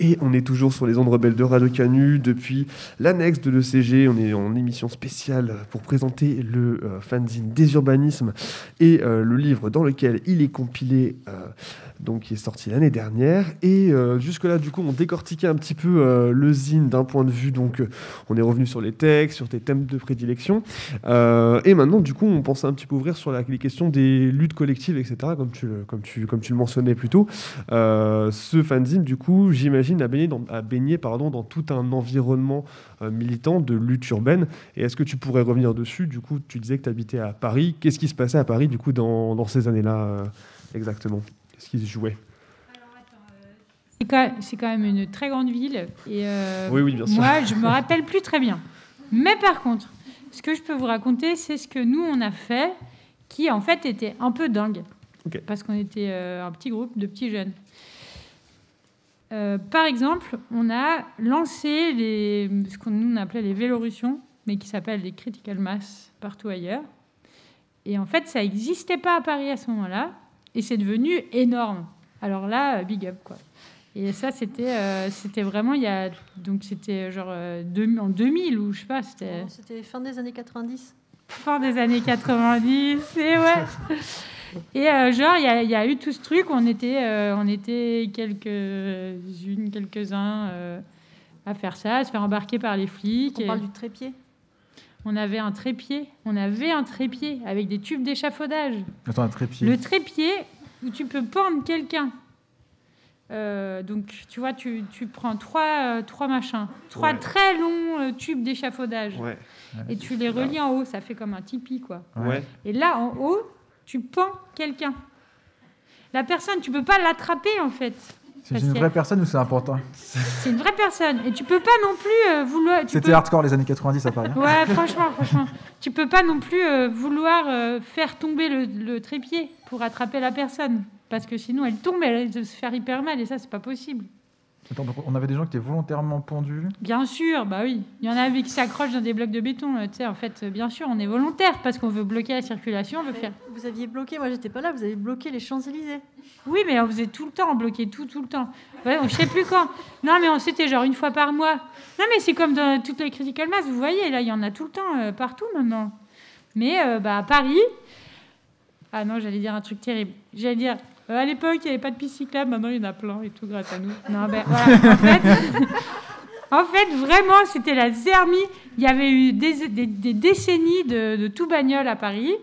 Et on est toujours sur les ondes rebelles de Radio Canu depuis l'annexe de l'ECG. On est en émission spéciale pour présenter le euh, fanzine des urbanismes et euh, le livre dans lequel il est compilé, euh, donc qui est sorti l'année dernière. Et jusque-là, du coup, on décortiquait un petit peu le zine d'un point de vue. Donc, on est revenu sur les textes, sur tes thèmes de prédilection. Et maintenant, du coup, on pensait un petit peu ouvrir sur les questions des luttes collectives, etc., comme tu, comme tu, comme tu le mentionnais plus tôt. Ce fanzine, du coup, j'imagine, a baigné, dans, a baigné pardon, dans tout un environnement euh, militant de lutte urbaine. Et est-ce que tu pourrais revenir dessus? Du coup, tu disais que tu habitais à Paris. Qu'est-ce qui se passait à Paris, du coup, dans, dans ces années-là, euh, exactement? Qu'est-ce qui se jouait? C'est quand, même une très grande ville. Et euh, Oui, oui, bien sûr. Moi, je me rappelle plus très bien. Mais par contre, ce que je peux vous raconter, c'est ce que nous, on a fait, qui en fait était un peu dingue. Ok. Parce qu'on était euh, un petit groupe de petits jeunes. Euh, par exemple, on a lancé les, ce qu'on nous on appelait les Vélorussions, mais qui s'appellent les critical mass partout ailleurs. Et en fait, ça n'existait pas à Paris à ce moment-là, et c'est devenu énorme. Alors là, euh, big up quoi. Et ça, c'était euh, c'était vraiment il y a donc c'était genre euh, deux- en 2000 ou je sais pas, c'était C'était fin des années 90. fin des années 90. Et ouais. Et euh, genre, il y, a- il y a eu tout ce truc. On était, euh, on était quelques-unes, quelques-uns euh, à faire ça, à se faire embarquer par les flics. On Et parle du trépied? on avait un trépied. On avait un trépied avec des tubes d'échafaudage. Attends, un trépied. Le trépied où tu peux pendre quelqu'un. Euh, donc, tu vois, tu, tu prends trois, euh, trois machins, trois Ouais. très longs euh, tubes d'échafaudage, Ouais. et tu les relis en haut. Ça fait comme un tipi, quoi. Ouais. Et là, en haut, tu pends quelqu'un. La personne, tu peux pas l'attraper, en fait. C'est une vraie personne ou c'est important C'est une vraie personne. Et tu peux pas non plus euh, vouloir. C'était peux- hardcore les années 90 à Paris. hein. Ouais, franchement, franchement. Tu peux pas non plus euh, vouloir euh, faire tomber le, le trépied pour attraper la personne. Parce que sinon, elle tombe, elle risque de se faire hyper mal. Et ça, c'est pas possible. Attends, donc on avait des gens qui étaient volontairement pendus. Bien sûr, bah oui. Il y en a qui s'accrochent dans des blocs de béton. euh, Tu sais, en fait, euh, bien sûr, on est volontaire parce qu'on veut bloquer la circulation, on veut faire. Vous aviez bloqué, moi j'étais pas là, vous avez bloqué les Champs-Élysées. Oui, mais on faisait tout le temps, on bloquait tout, tout le temps. Ouais, on- je sais plus quand. Non, mais on c'était genre une fois par mois. Non, mais c'est comme dans toutes les critical mass, vous voyez, là, il y en a tout le temps, euh, partout maintenant. Mais euh, bah, à Paris. Ah non, j'allais dire un truc terrible. J'allais dire, euh, à l'époque, il n'y avait pas de piste cyclable, maintenant il y en a plein et tout grâce à nous. Non, ben voilà. En fait, en fait, vraiment, c'était la zermie. Il y avait eu des, des- des décennies de, de tout bagnole à Paris.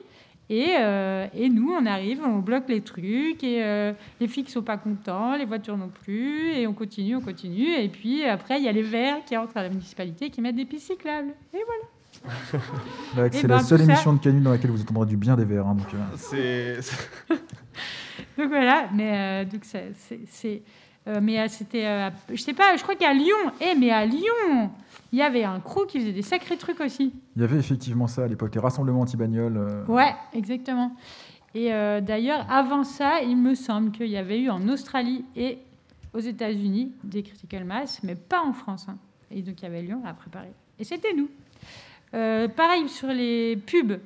Et, euh, et nous, on arrive, on bloque les trucs, et euh, les flics sont pas contents, les voitures non plus, et on continue, on continue. Et puis après, il y a les verts qui entrent à la municipalité qui mettent des pistes cyclables. Et voilà. Eh c'est ben, la seule ça- émission de Canu dans laquelle vous entendrez du bien des verts. hein, donc, euh. Donc voilà, mais euh, donc c'est, euh, mais euh, c'était, euh, je sais pas, je crois qu'à Lyon, eh mais à Lyon, il y avait un crew qui faisait des sacrés trucs aussi. Il y avait effectivement ça à l'époque, les rassemblements anti-bagnoles. Ouais, exactement. Et d'ailleurs, avant ça, il me semble qu'il y avait eu en Australie et aux États-Unis des critical mass, mais pas en France. hein. Et donc il y avait Lyon à préparer. Et c'était nous. Euh, pareil sur les pubs.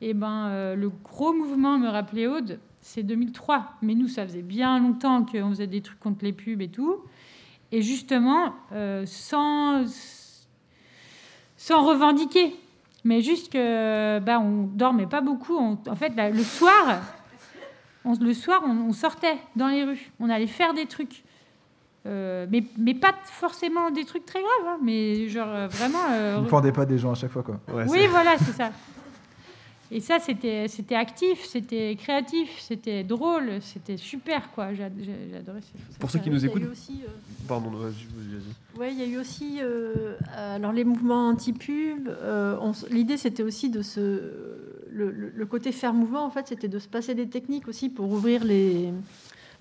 Et ben, euh, le gros mouvement, me rappelait Aude, c'est 2003. Mais nous, ça faisait bien longtemps qu'on faisait des trucs contre les pubs et tout. Et justement, euh, sans, revendiquer. Mais juste que bah, on dormait pas beaucoup. On- en fait, là, le soir, on sortait dans les rues. On allait faire des trucs. Euh, mais, mais pas forcément des trucs très graves. hein, mais genre euh, vraiment. euh, Vous ne pendez pas des gens à chaque fois, quoi. Ouais, oui, voilà, c'est ça. Et ça, c'était c'était actif, c'était créatif, c'était drôle, c'était super, quoi. J'a- j'a- J'adorais ça. Pour ceux qui nous écoutent. eu aussi, euh, Pardon, vas-y, ouais, il y a eu aussi euh, alors les mouvements anti-pub. euh, L'idée, c'était aussi de se. Le, le- le côté faire mouvement, en fait, c'était de se passer des techniques aussi pour ouvrir les.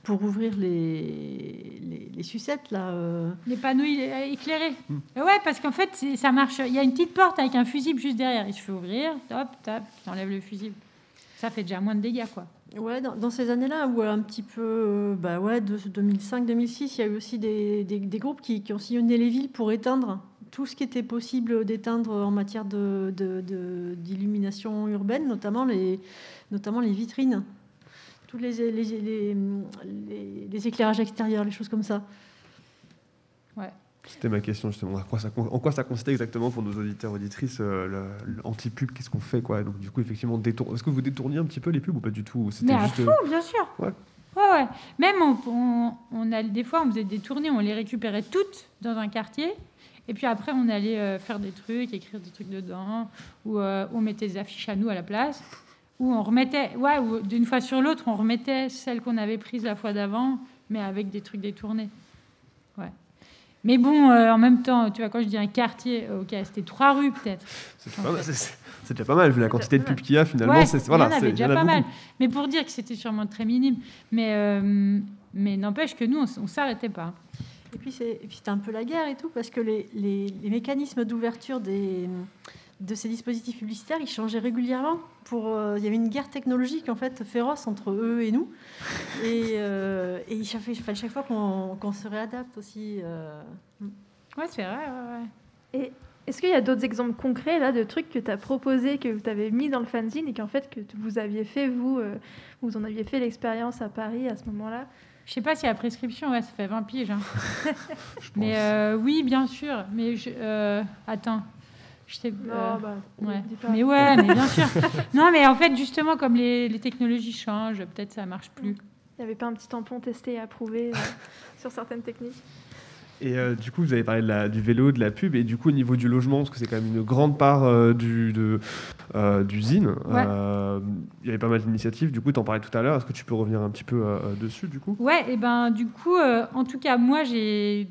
Pour ouvrir les, les, les sucettes, là. euh. Les panneaux éclairés. Et Ouais, parce qu'en fait, ça marche. Il y a une petite porte avec un fusible juste derrière. Il se fait ouvrir, hop, tap, t'enlèves le fusible. Ça fait déjà moins de dégâts, quoi. Ouais, dans, dans ces années-là, où un petit peu, euh, bah ouais, de 2005-2006, il y a eu aussi des, des- des groupes qui, qui ont sillonné les villes pour éteindre tout ce qui était possible d'éteindre en matière de- de- de- d'illumination urbaine, notamment les, notamment les vitrines, tous les, les, les- les- les éclairages extérieurs, les choses comme ça. Ouais. C'était ma question justement. En quoi ça, en quoi ça consistait exactement pour nos auditeurs auditrices euh, le- le anti-pub Qu'est-ce qu'on fait quoi? Donc du coup effectivement détour... Est-ce que vous détourniez un petit peu les pubs ou pas du tout? Mais à juste. euh, fond, bien sûr. Ouais. Ouais, ouais. Même on, on, on a, des fois, on faisait des tournées, on les récupérait toutes dans un quartier. Et puis après, on allait euh, faire des trucs, écrire des trucs dedans, ou euh, on mettait des affiches à nous à la place, ou on remettait, ouais, ou d'une fois sur l'autre, on remettait celles qu'on avait prises la fois d'avant, mais avec des trucs détournés. Ouais. Mais bon, euh, en même temps, tu vois, quand je dis un quartier, ok, c'était trois rues peut-être. C'est déjà pas mal vu la quantité de pubs qu'il y a finalement. Ouais, c'est il voilà, avait déjà en a pas mal. Mais pour dire que c'était sûrement très minime. Mais, euh, mais n'empêche que nous, on, on s'arrêtait pas. Et puis c'est- et puis c'était un peu la guerre et tout, parce que les, les- les mécanismes d'ouverture des, de ces dispositifs publicitaires, ils changeaient régulièrement. Pour, euh, il y avait une guerre technologique en fait féroce entre eux et nous. Et, euh, et il fallait chaque fois qu'on se réadapte aussi. euh. Ouais, c'est vrai. ouais, ouais. Et est-ce qu'il y a d'autres exemples concrets là de trucs que tu as proposés, que tu avais mis dans le fanzine et qu'en fait que vous aviez fait, vous, euh, vous en aviez fait l'expérience à Paris à ce moment-là? Je sais pas si la prescription, ouais, ça fait 20 piges. hein. je pense. Mais euh, oui, bien sûr. Mais je, euh, attends. Je sais, euh, bah, ouais. Mais ouais, mais bien sûr. Non, mais en fait, justement, comme les, les technologies changent, peut-être ça marche plus. Il n'y avait pas un petit tampon testé et approuvé euh, sur certaines techniques Et euh, du coup, vous avez parlé de la- du vélo, de la pub, et du coup, au niveau du logement, parce que c'est quand même une grande part euh, du, de, euh, d'usine, Ouais. euh, il y avait pas mal d'initiatives. Du coup, tu en parlais tout à l'heure. Est-ce que tu peux revenir un petit peu euh, dessus, du coup? Ouais, et ben du coup, euh, en tout cas, moi, j'ai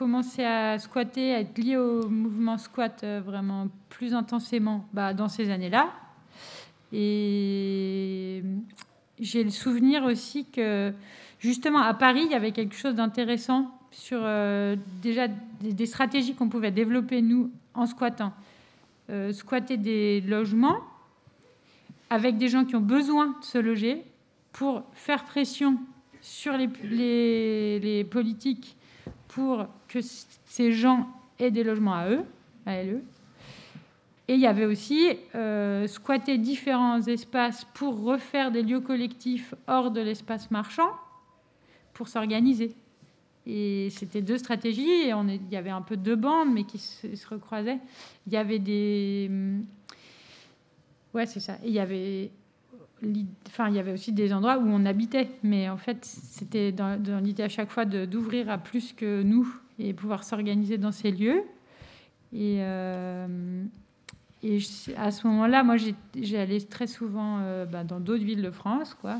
commencé à squatter, à être liée au mouvement squat euh, vraiment plus intensément bah, dans ces années-là. Et j'ai le souvenir aussi que, justement, à Paris, il y avait quelque chose d'intéressant sur euh, déjà des, stratégies qu'on pouvait développer, nous, en squattant. Euh, squatter des logements avec des gens qui ont besoin de se loger pour faire pression sur les politiques pour que ces gens aient des logements à eux, à LE. Et il y avait aussi euh, squatter différents espaces pour refaire des lieux collectifs hors de l'espace marchand pour s'organiser. Et c'était deux stratégies, et on est- il y avait un peu deux bandes, mais qui se, recroisaient. Il y avait des... Ouais, c'est ça. Il y avait Enfin, il y avait aussi des endroits où on habitait, mais en fait, c'était dans, l'idée à chaque fois d'ouvrir à plus que nous et pouvoir s'organiser dans ces lieux. Et, euh, à ce moment-là, moi, j'allais très souvent euh, bah, dans d'autres villes de France, quoi,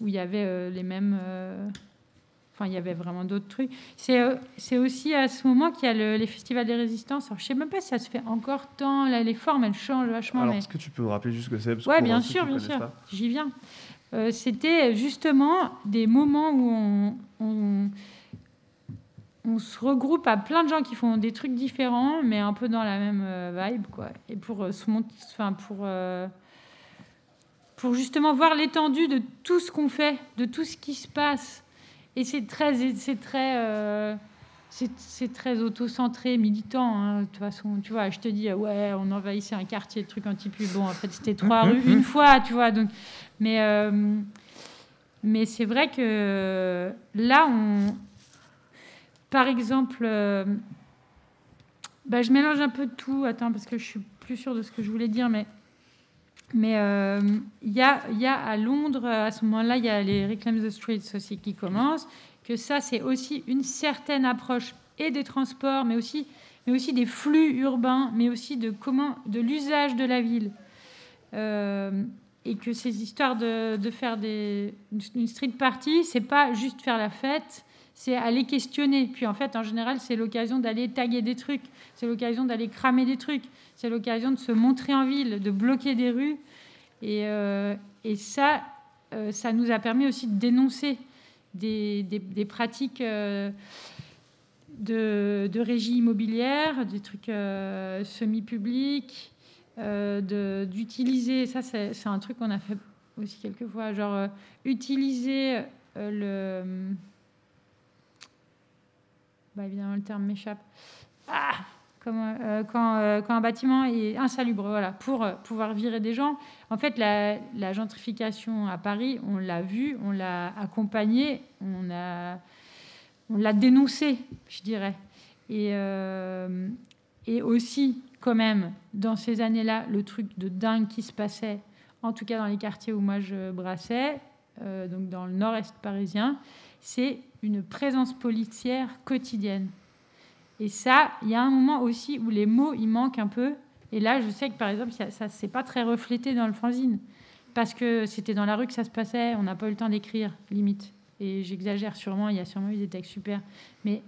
où il y avait euh, les mêmes. Enfin, il y avait vraiment d'autres trucs. C'est euh, c'est aussi à ce moment qu'il y a le- les festivals des résistances. Alors, je sais même pas si ça se fait encore tant. Là, les formes, elles changent vachement. Alors, mais... est-ce que tu peux me rappeler juste ce que c'est? Pour bien sûr, bien sûr. J'y viens. Euh, C'était justement des moments où on, on, on se regroupe à plein de gens qui font des trucs différents, mais un peu dans la même euh, vibe, quoi. Et pour euh, se monter, enfin pour euh, pour justement voir l'étendue de tout ce qu'on fait, de tout ce qui se passe. Et c'est très, c'est très, euh, c'est très auto-centré, militant. hein. De toute façon, tu vois, je te dis, ouais, on envahissait un quartier de trucs anti-pub. Bon, en fait, c'était trois rues une fois, tu vois. Donc, mais, euh, mais c'est vrai que là, on, par exemple, euh, bah, je mélange un peu de tout. Attends, parce que je suis plus sûre de ce que je voulais dire, mais mais euh, il y, a, à Londres, à ce moment-là, il y a les Reclaim the Streets aussi qui commencent, que ça, c'est aussi une certaine approche et des transports, mais aussi, mais aussi des flux urbains, mais aussi de, comment, de l'usage de la ville. Euh, et que ces histoires de, de faire des, une street party, c'est pas juste faire la fête, c'est aller questionner. Puis en fait, en général, c'est l'occasion d'aller taguer des trucs, c'est l'occasion d'aller cramer des trucs, c'est l'occasion de se montrer en ville, de bloquer des rues. Et, euh, et ça, euh, ça nous a permis aussi de dénoncer des, des- pratiques euh, de, de régie immobilière, des trucs semi-publics, d'utiliser, ça c'est un truc qu'on a fait aussi quelques fois, genre utiliser le... Bah, évidemment, le terme m'échappe. Ah euh, quand, euh, quand un bâtiment est insalubre, voilà, pour euh, pouvoir virer des gens. En fait, la, gentrification à Paris, on l'a vu, on l'a accompagnée, on l'a dénoncé, je dirais. Et, aussi, quand même, dans ces années-là, le truc de dingue qui se passait, en tout cas dans les quartiers où moi je brassais, donc dans le nord-est parisien, c'est une présence policière quotidienne. Et ça, il y a un moment aussi où les mots, ils manquent un peu. Et là, je sais que par exemple, ça, ça c'est pas très reflété dans le fanzine. Parce que c'était dans la rue que ça se passait, on n'a pas eu le temps d'écrire, limite. Et j'exagère sûrement, il y a sûrement eu des textes super. Mais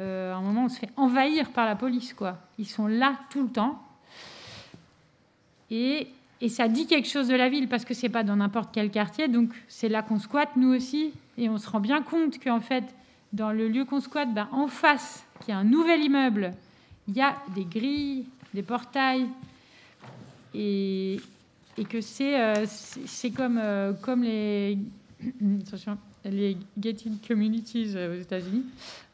euh, à un moment, on se fait envahir par la police, quoi. Ils sont là tout le temps. Et, et ça dit quelque chose de la ville, parce que c'est pas dans n'importe quel quartier. Donc c'est là qu'on squatte, nous aussi. Et on se rend bien compte qu'en fait, dans le lieu qu'on squatte, ben, en face, qui est un nouvel immeuble, il y a des grilles, des portails. Et, et que c'est euh, comme, euh, comme les, les gated communities euh, aux États-Unis,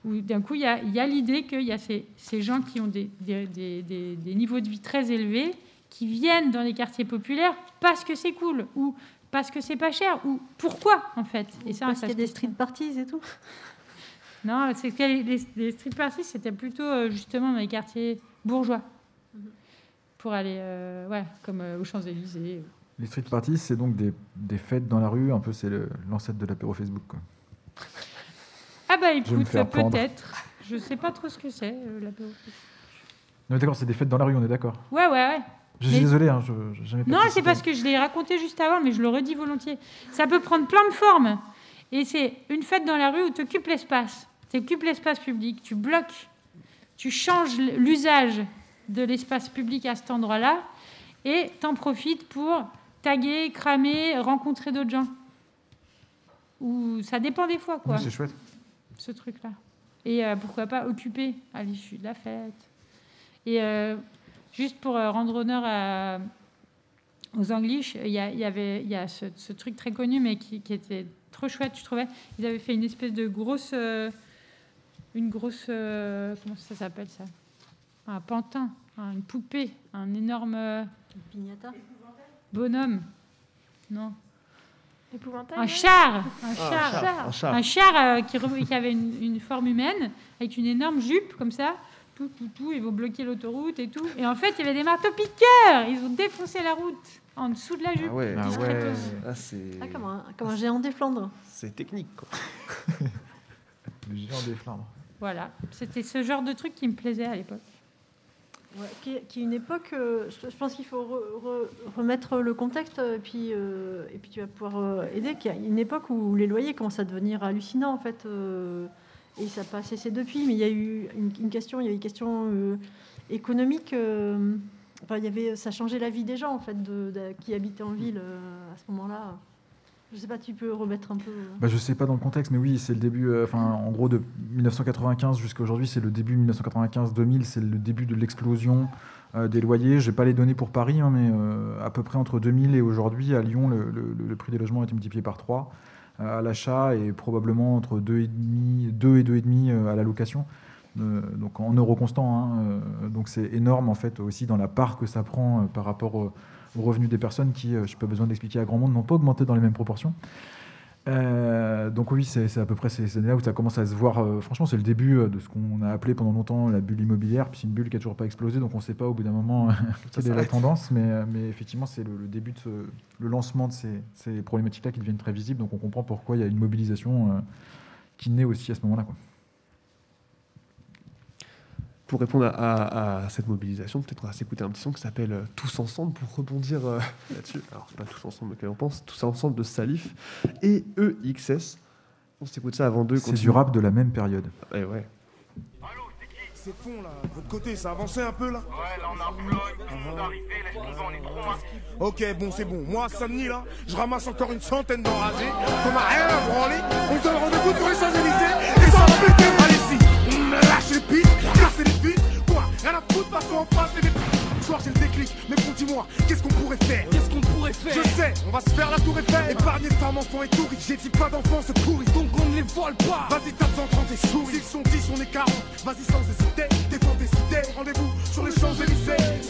où d'un coup, il y a, il y a l'idée qu'il y a ces, ces gens qui ont des, des, des- des- des niveaux de vie très élevés, qui viennent dans les quartiers populaires parce que c'est cool, ou parce que c'est pas cher, ou pourquoi, en fait? Et ça, Parce qu'il y a des street parties et tout. Non, c'est que les, street parties, c'était plutôt euh, justement dans les quartiers bourgeois. Pour aller, euh, ouais, comme euh, aux Champs-Élysées. Les street parties, c'est donc des, des fêtes dans la rue, un peu c'est l'ancêtre de l'apéro Facebook. Quoi. Ah bah écoute, peut-être. Je sais pas trop ce que c'est, euh, l'apéro. Non, mais d'accord, c'est des fêtes dans la rue, on est d'accord. Ouais, ouais, ouais. Je suis Mais- désolé, hein, je Non, c'est parce que je l'ai raconté juste avant, mais je le redis volontiers. Ça peut prendre plein de formes. Et c'est une fête dans la rue où tu occupes l'espace. Tu occupes l'espace public, tu bloques, tu changes l'usage de l'espace public à cet endroit-là, et t'en profites pour taguer, cramer, rencontrer d'autres gens. Ou ça dépend des fois, quoi Oui, c'est chouette. ce truc-là. Et euh, pourquoi pas occuper à l'issue de la fête. Et euh, juste pour euh, rendre honneur à- aux Anglish, il y, avait il y a ce, ce truc très connu, mais qui, qui était trop chouette, je trouvais. Ils avaient fait une espèce de grosse. euh, une grosse. euh, comment ça s'appelle ça? Un pantin, hein, une poupée, un énorme Pignata. bonhomme. Non. Épouvantail. Un ouais. char Un Ah, char char, un char. un char euh, qui, avait une, une forme humaine, avec une énorme jupe comme ça, tout, tout, tout, ils vont bloquer l'autoroute et tout. Et en fait, il y avait des marteaux-piqueurs Ils ont défoncé la route en dessous de la jupe. Ah ouais, Ah ouais. Ah, c'est Ah, comme un, comme un géant des Flandres. c'est technique. Quoi. Le géant des Flandres. Voilà, c'était ce genre de truc qui me plaisait à l'époque. Ouais, qui, est, qui est une époque, euh, je, je pense qu'il faut re- re- remettre le contexte euh, et puis, euh, et puis tu vas pouvoir euh, aider. Qu'il y a une époque où les loyers commencent à devenir hallucinants en fait, euh, et ça n'a pas cessé depuis. Mais il y a eu une, question, il y a eu une question euh, économique. euh, enfin, il y avait, ça changeait la vie des gens en fait, qui habitaient en ville euh, à ce moment-là. Je sais pas, tu peux remettre un peu. Bah, je sais pas dans le contexte, mais oui, c'est le début, enfin, en gros, de 1995 jusqu'à aujourd'hui, c'est le début 1995-2000, c'est le début de l'explosion des loyers. J'ai pas les données pour Paris, hein, mais à peu près entre 2000 et aujourd'hui, à Lyon, le, le- prix des logements a été multiplié par 3 euh, à l'achat et probablement entre 2,5 2 et 2,5 euh, à la location. Euh, donc en euros constants. hein, euh, donc c'est énorme en fait aussi dans la part que ça prend euh, par rapport au- aux revenus des personnes qui, euh, je n'ai pas besoin d'expliquer à grand monde, n'ont pas augmenté dans les mêmes proportions. Euh, donc oui, c'est à peu près ces ces années-là où ça commence à se voir. euh, franchement, c'est le début euh, de ce qu'on a appelé pendant longtemps la bulle immobilière. Puis c'est une bulle qui a toujours pas explosé, donc on ne sait pas au bout d'un moment euh, quelle est la tendance. Mais, mais effectivement, c'est le, le début de ce, le lancement de ces, ces problématiques-là qui deviennent très visibles. Donc on comprend pourquoi il y a une mobilisation euh, qui naît aussi à ce moment-là. Pour répondre à, à- à cette mobilisation, peut-être on va s'écouter un petit son qui s'appelle euh, Tous ensemble pour rebondir euh, là-dessus. Alors, c'est pas Tous ensemble auquel on pense, Tous ensemble de Salif et EXS. On s'écoute ça avant deux. C'est du rap de la même période. Eh ouais. C'est fond là, de votre côté, ça a avancé un peu là Ouais, là on a Floyd qui vient d'arriver, laisse tomber, on est trop masqués. Ok, bon, c'est bon. Moi, à samedi là, je ramasse encore une centaine d'enragés. Qu'on a rien à branler. On se donne rendez-vous sur les Champs-Élysées. Et ça va péter. Les. Quoi Rien à foutre, passons en face et les. Soir, j'ai le déclic. Mais bon, dis-moi, qu'est-ce qu'on pourrait faire? Qu'est-ce qu'on pourrait faire? Je sais, on va se faire la tour Eiffel. Épargner femmes, enfants et touristes. J'ai dit pas d'enfants, c'est pourri. Donc on ne les vole pas Vas-y, tape en 30 et souris. S'ils sont 10, on est 40. Vas-y, sans hésiter, défends tes idées. Rendez-vous sur les Champs-Élysées.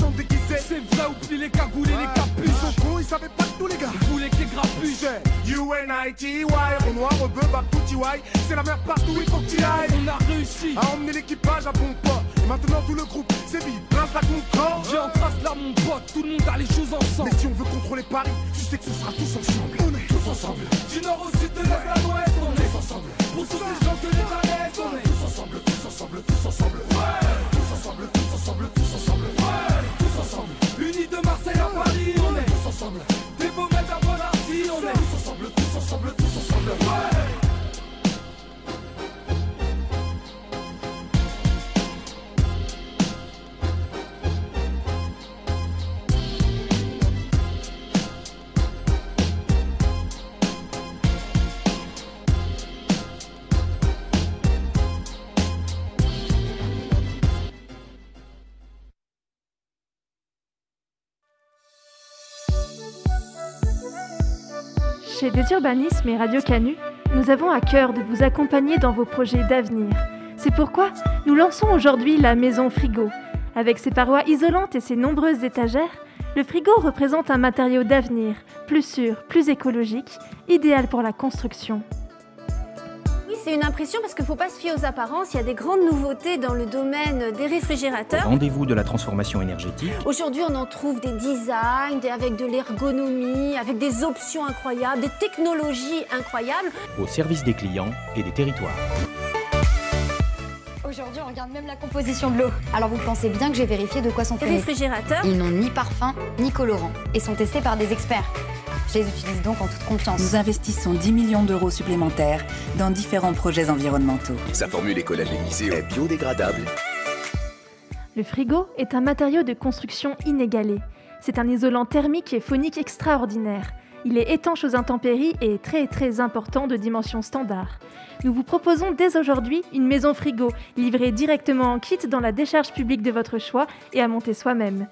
C'est vrai, oublie les cagoules et les Ils capuches sont cons, ils savaient pas de nous, les gars. Vous voulez que les grappuches Russie. C'est UNITY, on noir, rebeu, bab, tout Y. C'est la mer partout, il faut que t'y ailles. On a réussi. À emmener l'équipage à bon port. Et maintenant tout le groupe, c'est vide, place la mon corps. J'ai en trace là mon pote, tout le monde a les choses ensemble. Mais si on veut contrôler Paris, tu sais que ce sera tous ensemble. On est tous ensemble. Du nord au sud, de l'est à l'ouest, on est ensemble. Pour tous ces gens que les on est tous ensemble, tous ensemble, tous ensemble. Ouais. Tous ensemble, tous ensemble, tous ensemble. Unis de Marseille à Paris, Chez Désurbanisme et Radio Canu, nous avons à cœur de vous accompagner dans vos projets d'avenir. C'est pourquoi nous lançons aujourd'hui la Maison Frigo. Avec ses parois isolantes et ses nombreuses étagères, le frigo représente un matériau d'avenir, plus sûr, plus écologique, idéal pour la construction c'est une impression parce qu'il ne faut pas se fier aux apparences. Il y a des grandes nouveautés dans le domaine des réfrigérateurs. Rendez-vous de la transformation énergétique. Aujourd'hui, on en trouve des designs, avec de l'ergonomie, avec des options incroyables, des technologies incroyables. Au service des clients et des territoires. Aujourd'hui, on regarde même la composition de l'eau. Alors vous pensez bien que j'ai vérifié de quoi sont faits les réfrigérateurs Ils n'ont ni parfum ni colorant et sont testés par des experts. Je les utilise donc en toute confiance. Nous investissons 10 millions d'euros supplémentaires dans différents projets environnementaux. Sa formule école est biodégradable. Le frigo est un matériau de construction inégalé. C'est un isolant thermique et phonique extraordinaire. Il est étanche aux intempéries et très très important de dimension standard. Nous vous proposons dès aujourd'hui une maison frigo livrée directement en kit dans la décharge publique de votre choix et à monter soi-même.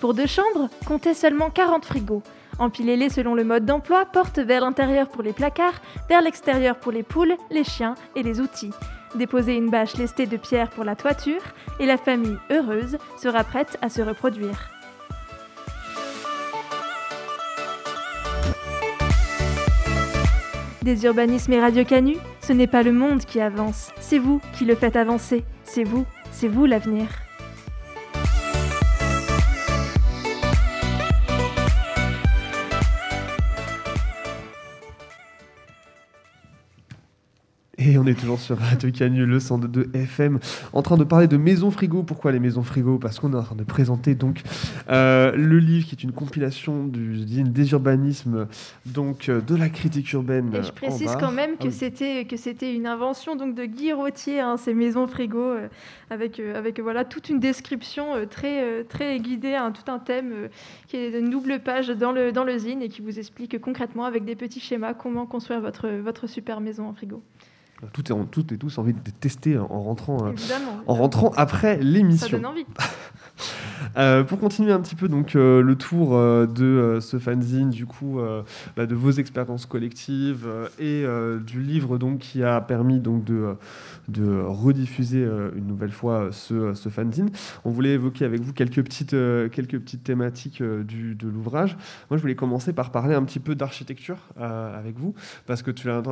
Pour deux chambres, comptez seulement 40 frigos. Empilez-les selon le mode d'emploi, porte vers l'intérieur pour les placards, vers l'extérieur pour les poules, les chiens et les outils. Déposez une bâche lestée de pierre pour la toiture et la famille heureuse sera prête à se reproduire. Des urbanismes et Radio Canu, ce n'est pas le monde qui avance, c'est vous qui le faites avancer. C'est vous, c'est vous l'avenir. Et on est toujours sur Radio Canu, le 102 FM, en train de parler de maisons frigo. Pourquoi les maisons frigo? Parce qu'on est en train de présenter donc euh, le livre qui est une compilation du des urbanismes, donc euh, de la critique urbaine. Et je précise quand même que ah c'était que c'était une invention donc de Guy Rottier, hein, ces maisons frigo, euh, avec avec voilà toute une description très très guidée, hein, tout un thème qui est une double page dans le dans le zine et qui vous explique concrètement avec des petits schémas comment construire votre votre super maison en frigo tout et, toutes et tous envie de tester en rentrant, euh, en rentrant après l'émission. Ça donne envie. Euh, pour continuer un petit peu donc euh, le tour de ce fanzine, du coup, bah, de vos expériences collectives et du livre donc qui a permis donc de rediffuser euh, une nouvelle fois ce, fanzine. On voulait évoquer avec vous quelques petites, euh, quelques petites thématiques euh, du, de l'ouvrage. Moi, je voulais commencer par parler un petit peu d'architecture avec vous, parce que tu, as,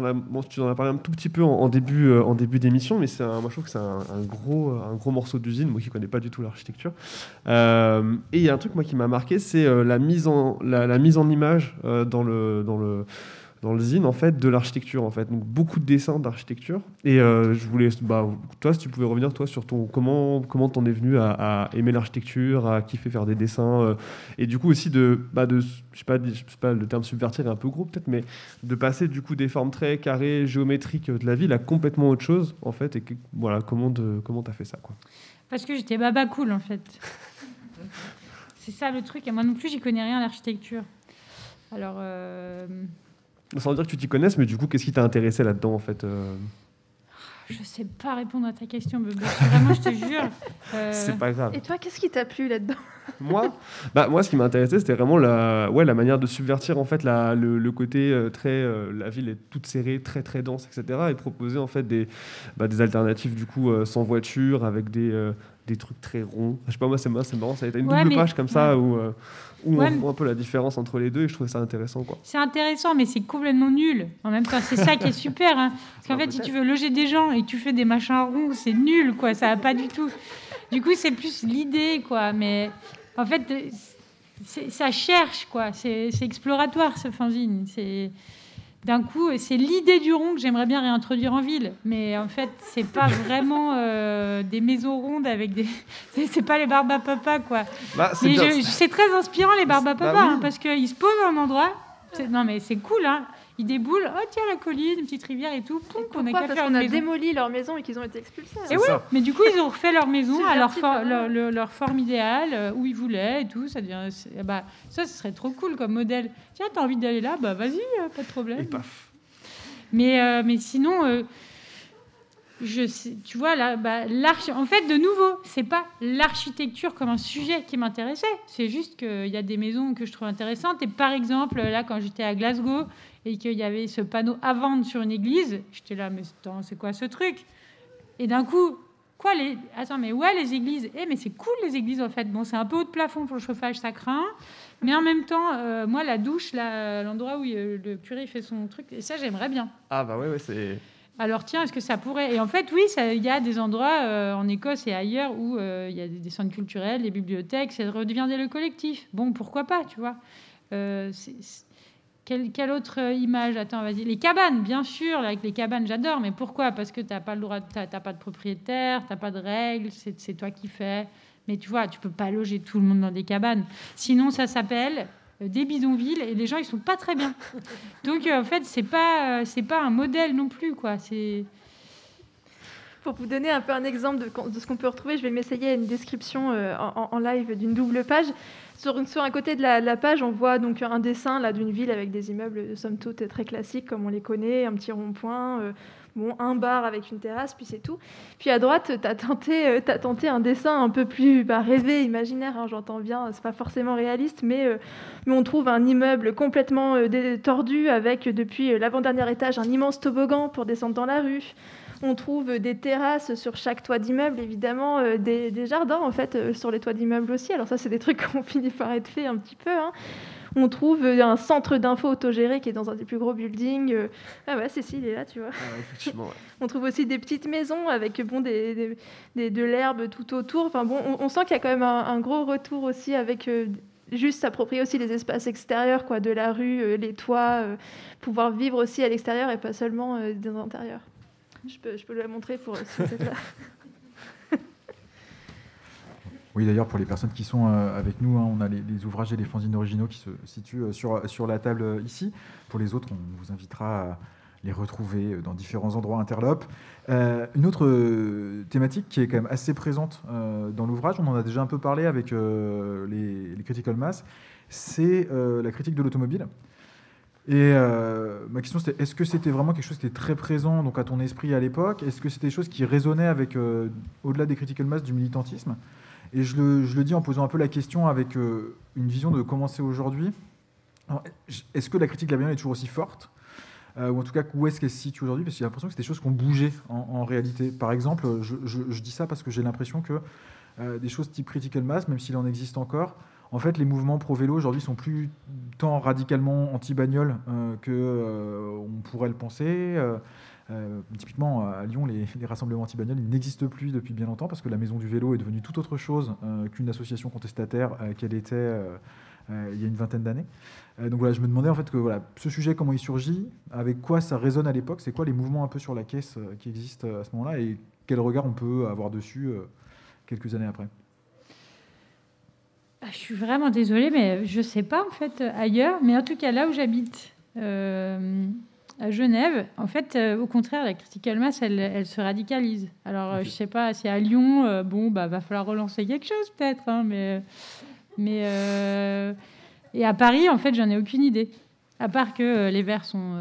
tu en as parlé un tout petit peu en, début, en début d'émission, mais c'est moi, je trouve que c'est un, gros, un gros morceau d'usine, moi qui connais pas du tout l'architecture. Et il y a un truc moi, qui m'a marqué, c'est la, mise en, la, mise en image dans le... Dans le dans le zine en fait de l'architecture en fait. Donc beaucoup de dessins d'architecture. Et euh, je voulais bah, toi si tu pouvais revenir toi sur ton comment comment t'en es venu à, aimer l'architecture à kiffer faire des dessins euh, et du coup aussi de bah de je sais pas je sais pas le terme subvertir est un peu gros peut-être mais de passer du coup des formes très carrées géométriques de la ville à complètement autre chose en fait et voilà comment de comment t'as fait ça quoi? Parce que j'étais baba cool en fait. C'est ça le truc. Et moi non plus j'y connais rien à l'architecture. Alors euh, sans dire que tu t'y connaisses, mais du coup, qu'est-ce qui t'a intéressé là-dedans, en fait euh Je sais pas répondre à ta question, Vraiment, je te jure. Euh, C'est pas grave. Et toi, qu'est-ce qui t'a plu là-dedans? Moi? Bah, Moi, ce qui m'a intéressé, c'était vraiment la, ouais, la manière de subvertir en fait, la, le, côté euh, très. la ville est toute serrée, très très dense, etc. Et proposer en fait des, bah, des alternatives du coup sans voiture, avec des, des trucs très ronds. Je sais pas, moi, c'est marrant, c'est marrant. Ça a été une Ouais, double mais- page comme ça ouais. où, euh, où Ouais, on voit un peu la différence entre les deux et je trouvais ça intéressant, quoi. C'est intéressant, mais c'est complètement nul. En même temps, c'est ça qui est super. hein. Parce qu'en Ah, fait, si tu veux loger des gens et tu fais des machins ronds, c'est nul, quoi. Ça va pas du tout. Du coup, c'est plus l'idée, quoi. Mais en fait, ça cherche, quoi. C'est c'est exploratoire, ce fanzine. C'est d'un coup, c'est l'idée du rond que j'aimerais bien réintroduire en ville. Mais en fait, c'est pas vraiment euh, des maisons rondes avec des. C'est pas les barbes à papa, quoi. Bah, c'est très inspirant les barbes à Bah papa, oui. hein, parce qu'ils se posent à un endroit. Non mais c'est cool, hein. Ils déboulent, oh tiens la colline, une petite rivière et tout, poum, qu'on a Pourquoi qu'à Parce faire qu'on a maison. démoli leur maison et qu'ils ont été expulsés. hein. Et oui, mais du coup ils ont refait leur maison à leur, gentil, for- quand même. leur, leur- leur forme idéale, euh, où ils voulaient et tout. Ça, devient, eh bah, ça, ce serait trop cool comme modèle. Tiens, t'as envie d'aller là, bah vas-y, euh, pas de problème. Et paf. Mais, euh, mais sinon, euh, je sais, tu vois, là, bah, en fait, de nouveau, c'est pas l'architecture comme un sujet qui m'intéressait. C'est juste qu'il y a des maisons que je trouve intéressantes. Et par exemple, là, quand j'étais à Glasgow et qu'il y avait ce panneau à vendre sur une église, j'étais là, mais c'est quoi ce truc? Et d'un coup, quoi les Attends, mais ouais, les églises. Eh, mais c'est cool les églises en fait. Bon, c'est un peu haut de plafond pour le chauffage, ça craint. Mais en même temps, euh, moi, la douche, l'endroit où euh, le curé fait son truc, et ça, j'aimerais bien. Ah, bah ouais, ouais, c'est. Alors tiens, est-ce que ça pourrait Et en fait, oui, il y a des endroits euh, en Écosse et ailleurs où euh, il y a des, centres culturels, des bibliothèques, ça redevient des lieux collectifs. Bon, pourquoi pas, tu vois Euh, quelle, autre image? Attends, vas-y. Les cabanes, bien sûr, avec les cabanes, j'adore. Mais pourquoi? Parce que tu n'as pas le droit, de- pas de propriétaire, tu n'as pas de règles, c'est toi qui fais. Mais tu vois, tu peux pas loger tout le monde dans des cabanes. Sinon, ça s'appelle des bidonvilles et les gens ils sont pas très bien. Donc euh, en fait, c'est pas euh, c'est pas un modèle non plus quoi. C'est Pour vous donner un peu un exemple de, de ce qu'on peut retrouver, je vais m'essayer à une description euh, en, en live d'une double page. Sur, sur un côté de la, la page, on voit donc un dessin là d'une ville avec des immeubles somme toute très classiques comme on les connaît, un petit rond-point, euh, bon, un bar avec une terrasse, puis c'est tout. Puis à droite, tu as tenté, euh, tenté un dessin un peu plus bah, rêvé, imaginaire, hein, j'entends bien, c'est pas forcément réaliste, mais, euh, mais on trouve un immeuble complètement euh, tordu avec euh, depuis l'avant-dernier étage un immense toboggan pour descendre dans la rue. On trouve des terrasses sur chaque toit d'immeuble, évidemment, des, jardins en fait sur les toits d'immeubles aussi. Alors ça, c'est des trucs qui ont fini par être faits un petit peu. hein. On trouve un centre d'info autogéré qui est dans un des plus gros buildings. euh. Ah ouais, Cécile est là, tu vois. Ah, effectivement, ouais. On trouve aussi des petites maisons avec bon, des, des- des- de l'herbe tout autour. Enfin, bon, on, on sent qu'il y a quand même un, un gros retour aussi avec euh, juste s'approprier aussi les espaces extérieurs, quoi, de la rue, euh, les toits, euh, pouvoir vivre aussi à l'extérieur et pas seulement dans l'intérieur. Je peux, je peux le montrer pour là. Oui, d'ailleurs, pour les personnes qui sont euh, avec nous, hein, on a les, ouvrages et les fanzines originaux qui se situent euh, sur, la table euh, ici. Pour les autres, on vous invitera à les retrouver dans différents endroits interlopes. Une autre thématique qui est quand même assez présente dans l'ouvrage, on en a déjà un peu parlé avec les, Critical Mass, c'est la critique de l'automobile. Et ma question c'était est-ce que c'était vraiment quelque chose qui était très présent donc à ton esprit à l'époque? Est-ce que c'était des choses qui résonnaient avec, au-delà des critical mass, du militantisme? Et je le, dis en posant un peu la question avec euh, une vision de comment c'est aujourd'hui. Est-ce que la critique de la bagnole est toujours aussi forte Euh, Ou en tout cas, où est-ce qu'elle se situe aujourd'hui? Parce que j'ai l'impression que c'est des choses qui ont bougé en, réalité. Par exemple, je, dis ça parce que j'ai l'impression que euh, des choses type critical mass, même s'il en existe encore, en fait, les mouvements pro-vélo aujourd'hui sont plus tant radicalement anti-bagnole euh, que euh, on pourrait le penser. Euh, typiquement, à Lyon, les, rassemblements anti-bagnole ils n'existent plus depuis bien longtemps parce que la Maison du Vélo est devenue tout autre chose euh, qu'une association contestataire euh, qu'elle était il y a une vingtaine d'années. Donc voilà, je me demandais en fait que voilà, ce sujet, comment il surgit, avec quoi ça résonne à l'époque, c'est quoi les mouvements un peu sur la caisse qui existent à ce moment-là et quel regard on peut avoir dessus quelques années après? Ah, je suis vraiment désolée, mais je sais pas en fait ailleurs, mais en tout cas là où j'habite, à Genève, en fait, euh, au contraire, la critical mass, elle, elle se radicalise. Alors, euh, je sais pas, si à Lyon, euh, bon, bah, va falloir relancer quelque chose peut-être, hein, mais, mais euh, et à Paris, en fait, j'en ai aucune idée, à part que les Verts sont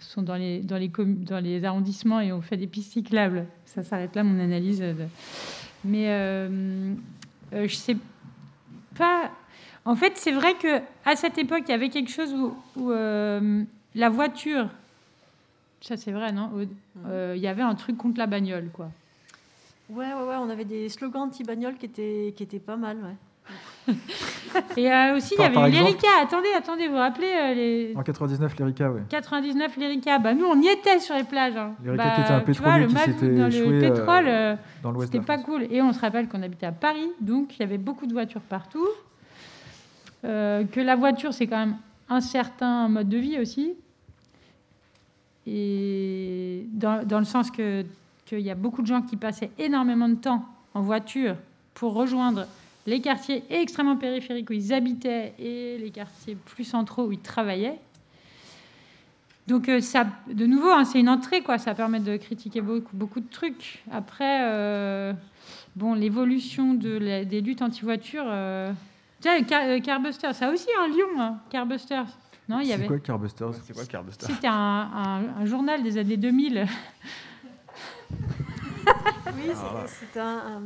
sont dans les dans les dans les arrondissements et on fait des pistes cyclables. Ça s'arrête là mon analyse. de- Mais je sais pas. En fait, c'est vrai que à cette époque, il y avait quelque chose où, où, la voiture, ça c'est vrai, non Aude Euh, Il y avait un truc contre la bagnole, quoi. Ouais, ouais, ouais, on avait des slogans anti-bagnole qui étaient, qui étaient pas mal, ouais. Et euh, aussi, il y avait l'Erica. Attendez, attendez, vous vous rappelez euh, les En 99, l'Erika, ouais. 99 l'Erica Bah nous, on y était sur les plages. hein. L'Erika Bah, qui était un vois, pétrolier le qui s'était le échoué, euh, pétrole, euh, dans l'ouest de c'était pas cool. Et on se rappelle qu'on habitait à Paris, donc il y avait beaucoup de voitures partout. Euh, que la voiture, c'est quand même un certain mode de vie aussi. Et dans, dans le sens que qu'il y a beaucoup de gens qui passaient énormément de temps en voiture pour rejoindre les quartiers extrêmement périphériques où ils habitaient et les quartiers plus centraux où ils travaillaient. Donc euh, ça, de nouveau, hein, c'est une entrée, quoi. Ça permet de critiquer beaucoup, beaucoup de trucs. Après, euh, bon, l'évolution de des luttes anti-voiture. Euh... Tiens, Car- euh, Carbuster, ça aussi un Lyon, hein, Carbuster. Non, il y C'est avait. quoi Carbusters C'est quoi Carbuster C'était un, un- un journal des années 2000. Oui, c'est- c'était un, un-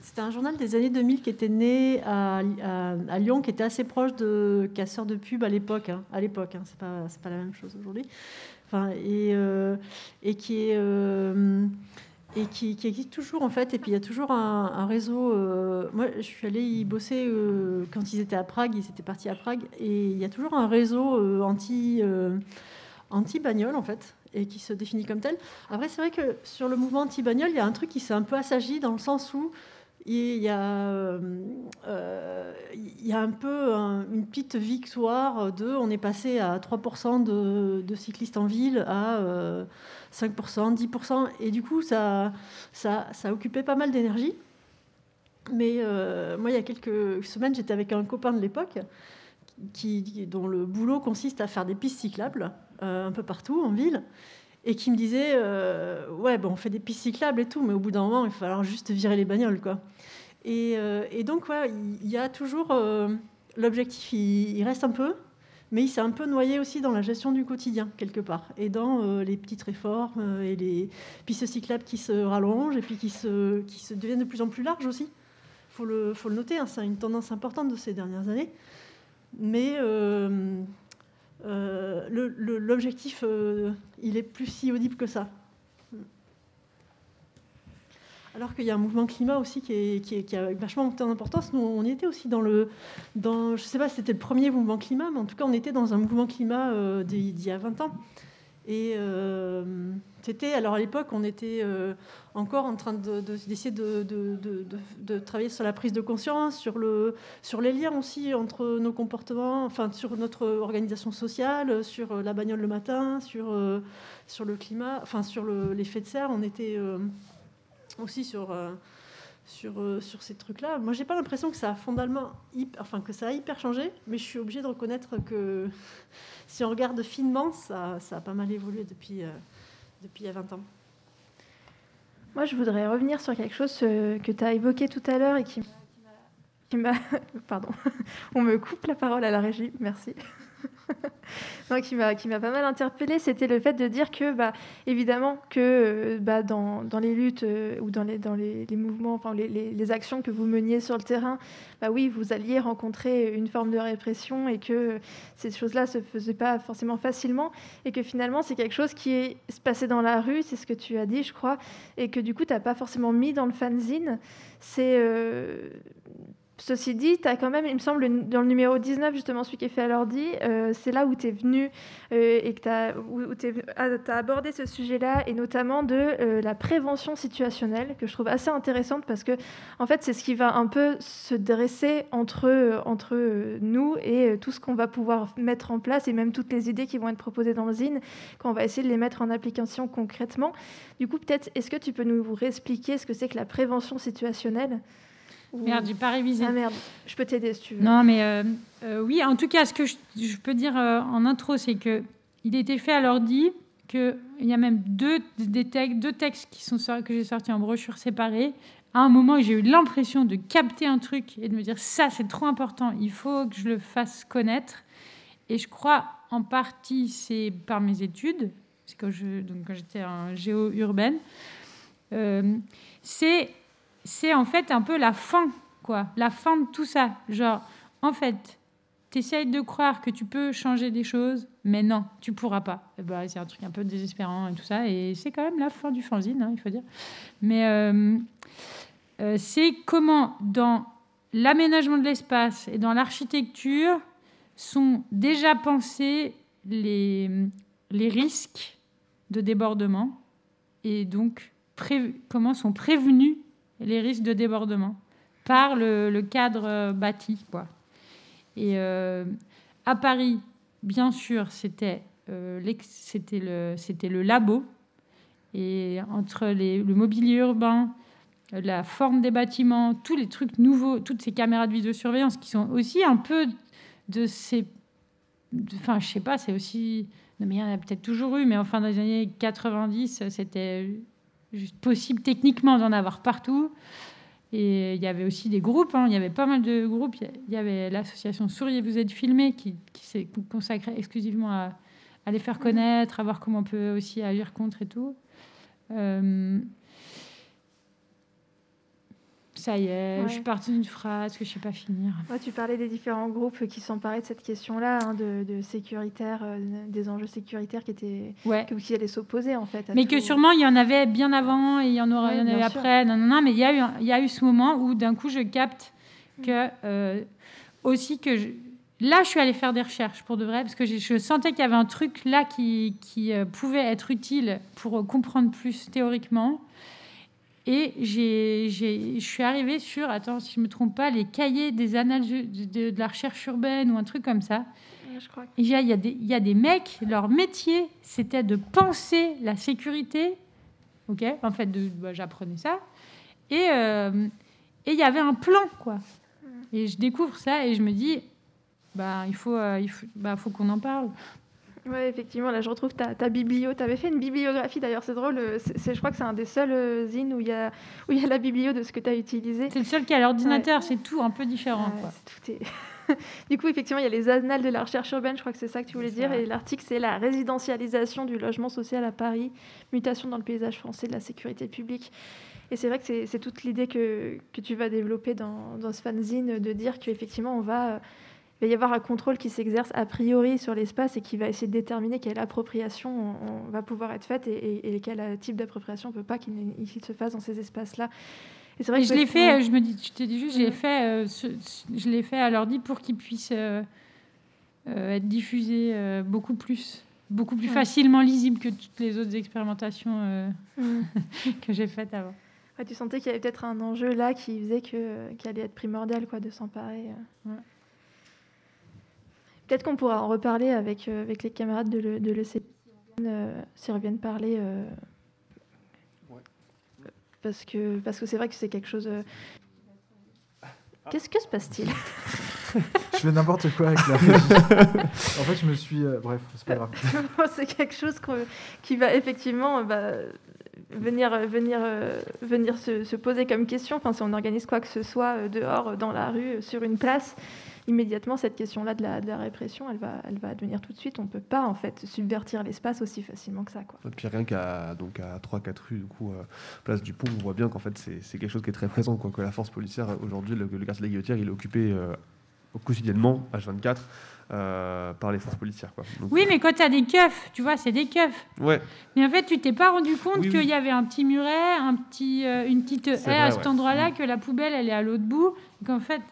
c'était un journal des années 2000 qui était né à, à- à Lyon, qui était assez proche de Casseurs de pub à l'époque. hein. à l'époque, hein, c'est pas c'est pas la même chose aujourd'hui. Enfin, et, euh, et qui est euh, et qui, existe toujours en fait. Et puis il y a toujours un, réseau. euh, moi, je suis allée y bosser euh, quand ils étaient à Prague. Ils étaient partis à Prague, et il y a toujours un réseau euh, anti euh, anti bagnole en fait et qui se définit comme tel. Après, c'est vrai que sur le mouvement anti-bagnole, il y a un truc qui s'est un peu assagi dans le sens où il y a, euh, euh, il y a un peu un- une petite victoire de on est passé à 3% de, cyclistes en ville à euh, 5%, 10%, et du coup, ça, ça, ça occupait pas mal d'énergie. Mais euh, moi, il y a quelques semaines, j'étais avec un copain de l'époque qui, dont le boulot consiste à faire des pistes cyclables un peu partout en ville et qui me disait euh, ouais bon on fait des pistes cyclables et tout mais au bout d'un moment il va falloir juste virer les bagnoles quoi et, euh, donc ouais, il il y, a toujours euh, l'objectif il, il reste un peu mais il s'est un peu noyé aussi dans la gestion du quotidien quelque part et dans les petites réformes et les pistes cyclables qui se rallongent et puis qui se, qui se deviennent de plus en plus larges aussi faut le, faut le noter, hein, c'est une tendance importante de ces dernières années. Mais l'objectif, euh, il est plus si audible que ça. Alors qu'il y a un mouvement climat aussi qui, est, qui, a vachement monté en importance. Nous, on y était aussi dans le. Dans, je ne sais pas si c'était le premier mouvement climat, mais en tout cas, on était dans un mouvement climat euh, d'il y a 20 ans. Et euh, c'était. Alors à l'époque, on était euh, encore en train de- de- d'essayer de, travailler sur la prise de conscience, sur, le, sur les liens aussi entre nos comportements, enfin sur notre organisation sociale, sur euh, la bagnole le matin, sur, le climat, enfin sur le- l'effet de serre. On était aussi sur, sur, euh, sur ces trucs-là. Moi, j'ai pas l'impression que ça a fondamentalement, hyper- enfin que ça a hyper changé, mais je suis obligée de reconnaître que si on regarde finement, ça, ça a pas mal évolué depuis, euh, depuis il y a 20 ans. Moi, je voudrais revenir sur quelque chose euh, que tu as évoqué tout à l'heure et qui m'a-. Pardon, on me coupe la parole à la régie, merci. Non, qui m'a qui m'a pas mal interpellée, c'était le fait de dire que, bah, évidemment, que euh, bah, dans, dans les luttes euh, ou dans les, dans les, mouvements, enfin les, les- actions que vous meniez sur le terrain, bah oui, vous alliez rencontrer une forme de répression et que ces choses-là se faisaient pas forcément facilement et que finalement c'est quelque chose qui est se passait dans la rue, c'est ce que tu as dit, je crois, et que du coup tu n'as pas forcément mis dans le fanzine. C'est euh, Ceci dit, tu as quand même, il me semble, le- dans le numéro 19, justement, celui qui est fait à l'ordi, euh, c'est là où tu es venu euh, et que tu as, abordé ce sujet-là, et notamment de euh, la prévention situationnelle, que je trouve assez intéressante parce que, en fait, c'est ce qui va un peu se dresser entre, entre nous et tout ce qu'on va pouvoir mettre en place, et même toutes les idées qui vont être proposées dans le zine, qu'on va essayer de les mettre en application concrètement. Du coup, peut-être, est-ce que tu peux nous réexpliquer ce que c'est que la prévention situationnelle? Merde, j'ai pas révisé. Ah merde, je peux t'aider si tu veux. Non, mais euh, euh, oui, en tout cas, ce que je, je peux dire euh, en intro, c'est que il a été fait à l'ordi, qu'il y a même deux, des textes, deux textes qui sont que j'ai sortis en brochure séparée. À un moment, j'ai eu l'impression de capter un truc et de me dire ça, c'est trop important, il faut que je le fasse connaître. Et je crois en partie, c'est par mes études, c'est quand j'étais en géo urbaine. C'est c'est en fait un peu la fin, quoi. La fin de tout ça. Genre, en fait, tu essayes de croire que tu peux changer des choses, mais non, tu pourras pas. Bah, c'est un truc un peu désespérant et tout ça. Et c'est quand même la fin du fanzine, hein, il faut dire. Mais, euh, euh, c'est comment dans l'aménagement de l'espace et dans l'architecture sont déjà pensés les, les risques de débordement et donc comment sont prévenus les risques de débordement par le, cadre euh, bâti. Quoi. Et euh, à Paris, bien sûr, c'était euh, le, le labo. Et entre le mobilier urbain, la forme des bâtiments, tous les trucs nouveaux, toutes ces caméras de vidéosurveillance qui sont aussi un peu de ces. Enfin, je sais pas, c'est aussi. Non, mais il y en a peut-être toujours eu, mais enfin, dans les années 90, c'était juste possible techniquement d'en avoir partout. Et il y avait aussi des groupes, hein, il y avait pas mal de groupes. Il y avait l'association Souriez, vous êtes filmé qui, qui s'est consacrée exclusivement à, à les faire connaître, à voir comment on peut aussi agir contre et tout. Euh, ça y est, Ouais. je suis partie d'une phrase que je ne sais pas finir. Ouais, tu parlais des différents groupes qui s'emparaient de cette question-là, hein, de, de sécuritaire, euh, des enjeux sécuritaires qui étaient Ouais. que- qui allaient s'opposer en fait. Mais tout. que sûrement il y en avait bien avant et il y en aura Ouais, il y en avait bien sûr. après. Non, non, non, mais il y a eu, il y a eu ce moment où d'un coup je capte que euh, aussi que je- là je suis allée faire des recherches pour de vrai parce que je sentais qu'il y avait un truc là qui, qui euh, pouvait être utile pour comprendre plus théoriquement. Et je suis arrivée sur, attends, si je ne me trompe pas, les cahiers des annales de, de- de la recherche urbaine ou un truc comme ça. Ouais, je crois. Il y, y a des- il y a des mecs, leur métier, c'était de penser la sécurité. Ok, en fait, bah, j'apprenais ça. Et euh, et il y avait un plan, quoi. Et je découvre ça et je me dis, bah, il faut, euh, il faut, bah, faut qu'on en parle. Ouais, effectivement, là je retrouve ta, ta biblio. Tu avais fait une bibliographie d'ailleurs, c'est drôle. euh, c'est- je crois que c'est un des seuls euh, zines où il y a, où il y a la biblio de ce que tu as utilisé. C'est le seul qui a l'ordinateur, c'est tout un peu différent. Ouais, quoi. c'est- tout est- du coup, effectivement, il y a les annales de la recherche urbaine, je crois que c'est ça que tu voulais dire. Et l'article, c'est la résidentialisation du logement social à Paris, mutation dans le paysage français de la sécurité publique. Et c'est vrai que c'est c'est toute l'idée que, que tu vas développer dans, dans ce fanzine, de dire qu'effectivement, on va, euh, il va y avoir un contrôle qui s'exerce a priori sur l'espace et qui va essayer de déterminer quelle appropriation on, on va pouvoir être faite et, et- et quel type d'appropriation on ne peut pas qu'il qu'il se fasse dans ces espaces-là. Et c'est vrai que je l'ai fait, je me dis, je te dis juste, je l'ai fait, euh, ce- je l'ai fait à l'ordi pour qu'il puisse euh, euh, être diffusé beaucoup plus, beaucoup plus Ouais. facilement lisible que toutes les autres expérimentations Mm. que j'ai faites avant. Ouais, tu sentais qu'il y avait peut-être un enjeu là qui faisait que qui allait être primordial quoi de s'emparer. Ouais. Peut-être qu'on pourra en reparler avec, euh, avec les camarades de, le, de l'ECP euh, s'ils reviennent parler. euh, Parce que parce que c'est vrai que c'est quelque chose. euh, Qu'est-ce que se passe-t-il? Je fais n'importe quoi avec la. En fait, je me suis. euh, bref, c'est pas grave. c'est quelque chose qui va effectivement bah, venir, venir, euh, venir se, se poser comme question. Enfin, si on organise quoi que ce soit euh, dehors, dans la rue, sur une place, immédiatement, cette question-là de la, de la répression, elle va, elle va devenir tout de suite. On ne peut pas, en fait, subvertir l'espace aussi facilement que ça. Quoi. Et puis rien qu'à donc à 3-4 rues, du coup, euh, place du Pont, on voit bien qu'en fait c'est c'est quelque chose qui est très présent, quoi, que la force policière, aujourd'hui, le, le quartier de la Guillotière, il est occupé euh, quotidiennement, H24, euh, par les forces policières. Quoi. Donc, Oui, mais quand tu as des keufs, tu vois, c'est des keufs. Ouais, Mais en fait, tu t'es pas rendu compte Oui, qu'il oui. y avait un petit muret, un petit, euh, une petite haie C'est à cet ouais. endroit-là, Mm. que la poubelle, elle est à l'autre bout. Et qu'en fait,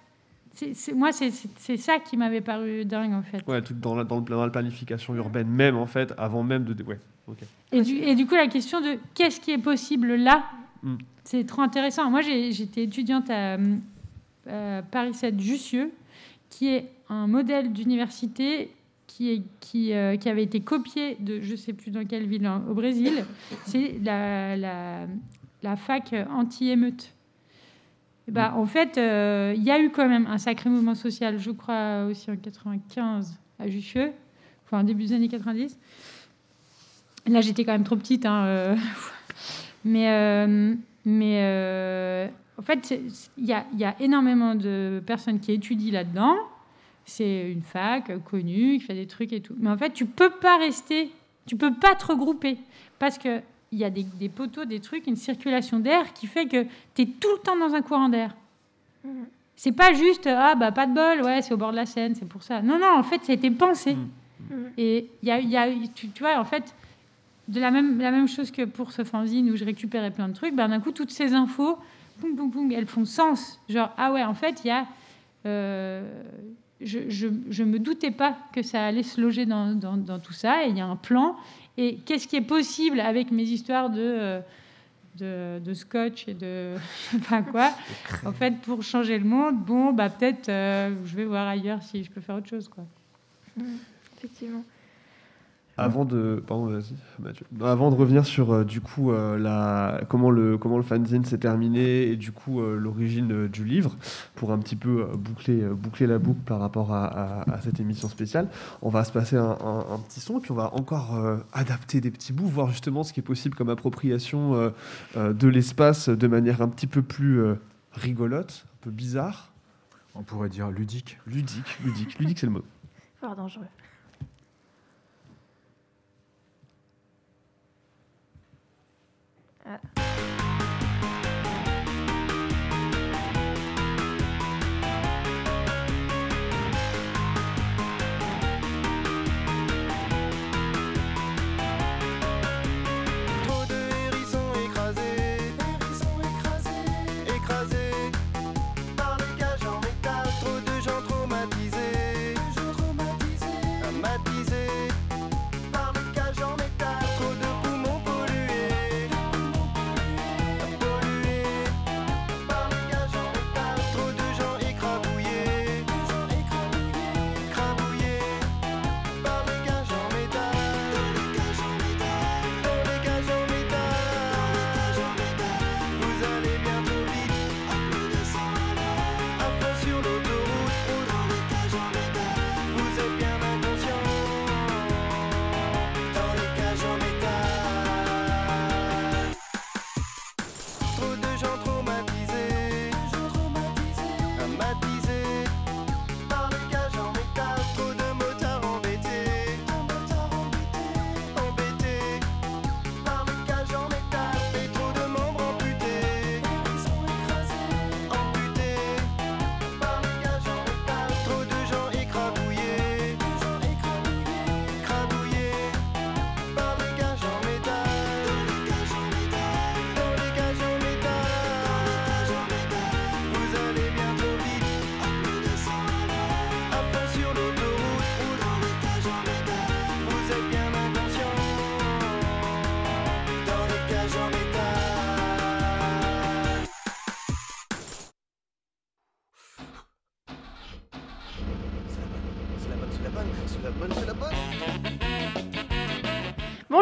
moi, c'est- ça qui m'avait paru dingue, en fait. ouais, tout dans la, dans, le- dans la planification urbaine même, en fait, avant même de... Ouais, ok. Et du, et du coup, la question de qu'est-ce qui est possible là, Mm. c'est trop intéressant. Moi, j'étais étudiante à euh, Paris 7 Jussieu, qui est un modèle d'université qui, est, qui, euh, qui avait été copié de je sais plus dans quelle ville hein, au Brésil. C'est la, la, la fac anti-émeute. Et bah, En fait, euh, il y a eu quand même un sacré mouvement social, je crois aussi en 95 à Jussieu, enfin début des années 90. Là, j'étais quand même trop petite. hein, euh, mais euh, mais en fait, il y a, énormément de personnes qui étudient là-dedans. C'est une fac connue qui fait des trucs et tout. Mais en fait, tu peux pas rester, tu peux pas te regrouper parce que il y a des, des poteaux, des trucs, une circulation d'air qui fait que tu es tout le temps dans un courant d'air. C'est pas juste ah bah pas de bol, ouais, c'est au bord de la Seine, c'est pour ça. Non non, en fait, ça a été pensé. Et il y a, il y a- tu, tu vois, en fait, de la même, la même chose que pour ce fanzine où je récupérais plein de trucs, ben, d'un coup, toutes ces infos, poum, poum, poum, elles font sens. Genre, ah ouais, en fait, il y a. euh, je, je, je me doutais pas que ça allait se loger dans, dans- dans tout ça, et il y a un plan. Et qu'est-ce qui est possible avec mes histoires de, euh, de, de scotch et de je sais pas quoi En fait, pour changer le monde, bon, bah peut-être euh, je vais voir ailleurs si je peux faire autre chose, quoi. Effectivement. Avant de, pardon, vas-y, Mathieu. Non, Avant de revenir sur euh, du coup euh, la, comment le comment le fanzine s'est terminé et du coup euh, l'origine euh, du livre, pour un petit peu euh, boucler euh, boucler la boucle par rapport à, à- à cette émission spéciale, on va se passer un, un- un petit son et puis on va encore euh, adapter des petits bouts, voir justement ce qui est possible comme appropriation euh, euh, de l'espace de manière un petit peu plus euh, rigolote, un peu bizarre. On pourrait dire ludique. Ludique, ludique, ludique, c'est le mot. Fort dangereux. Ah. Trop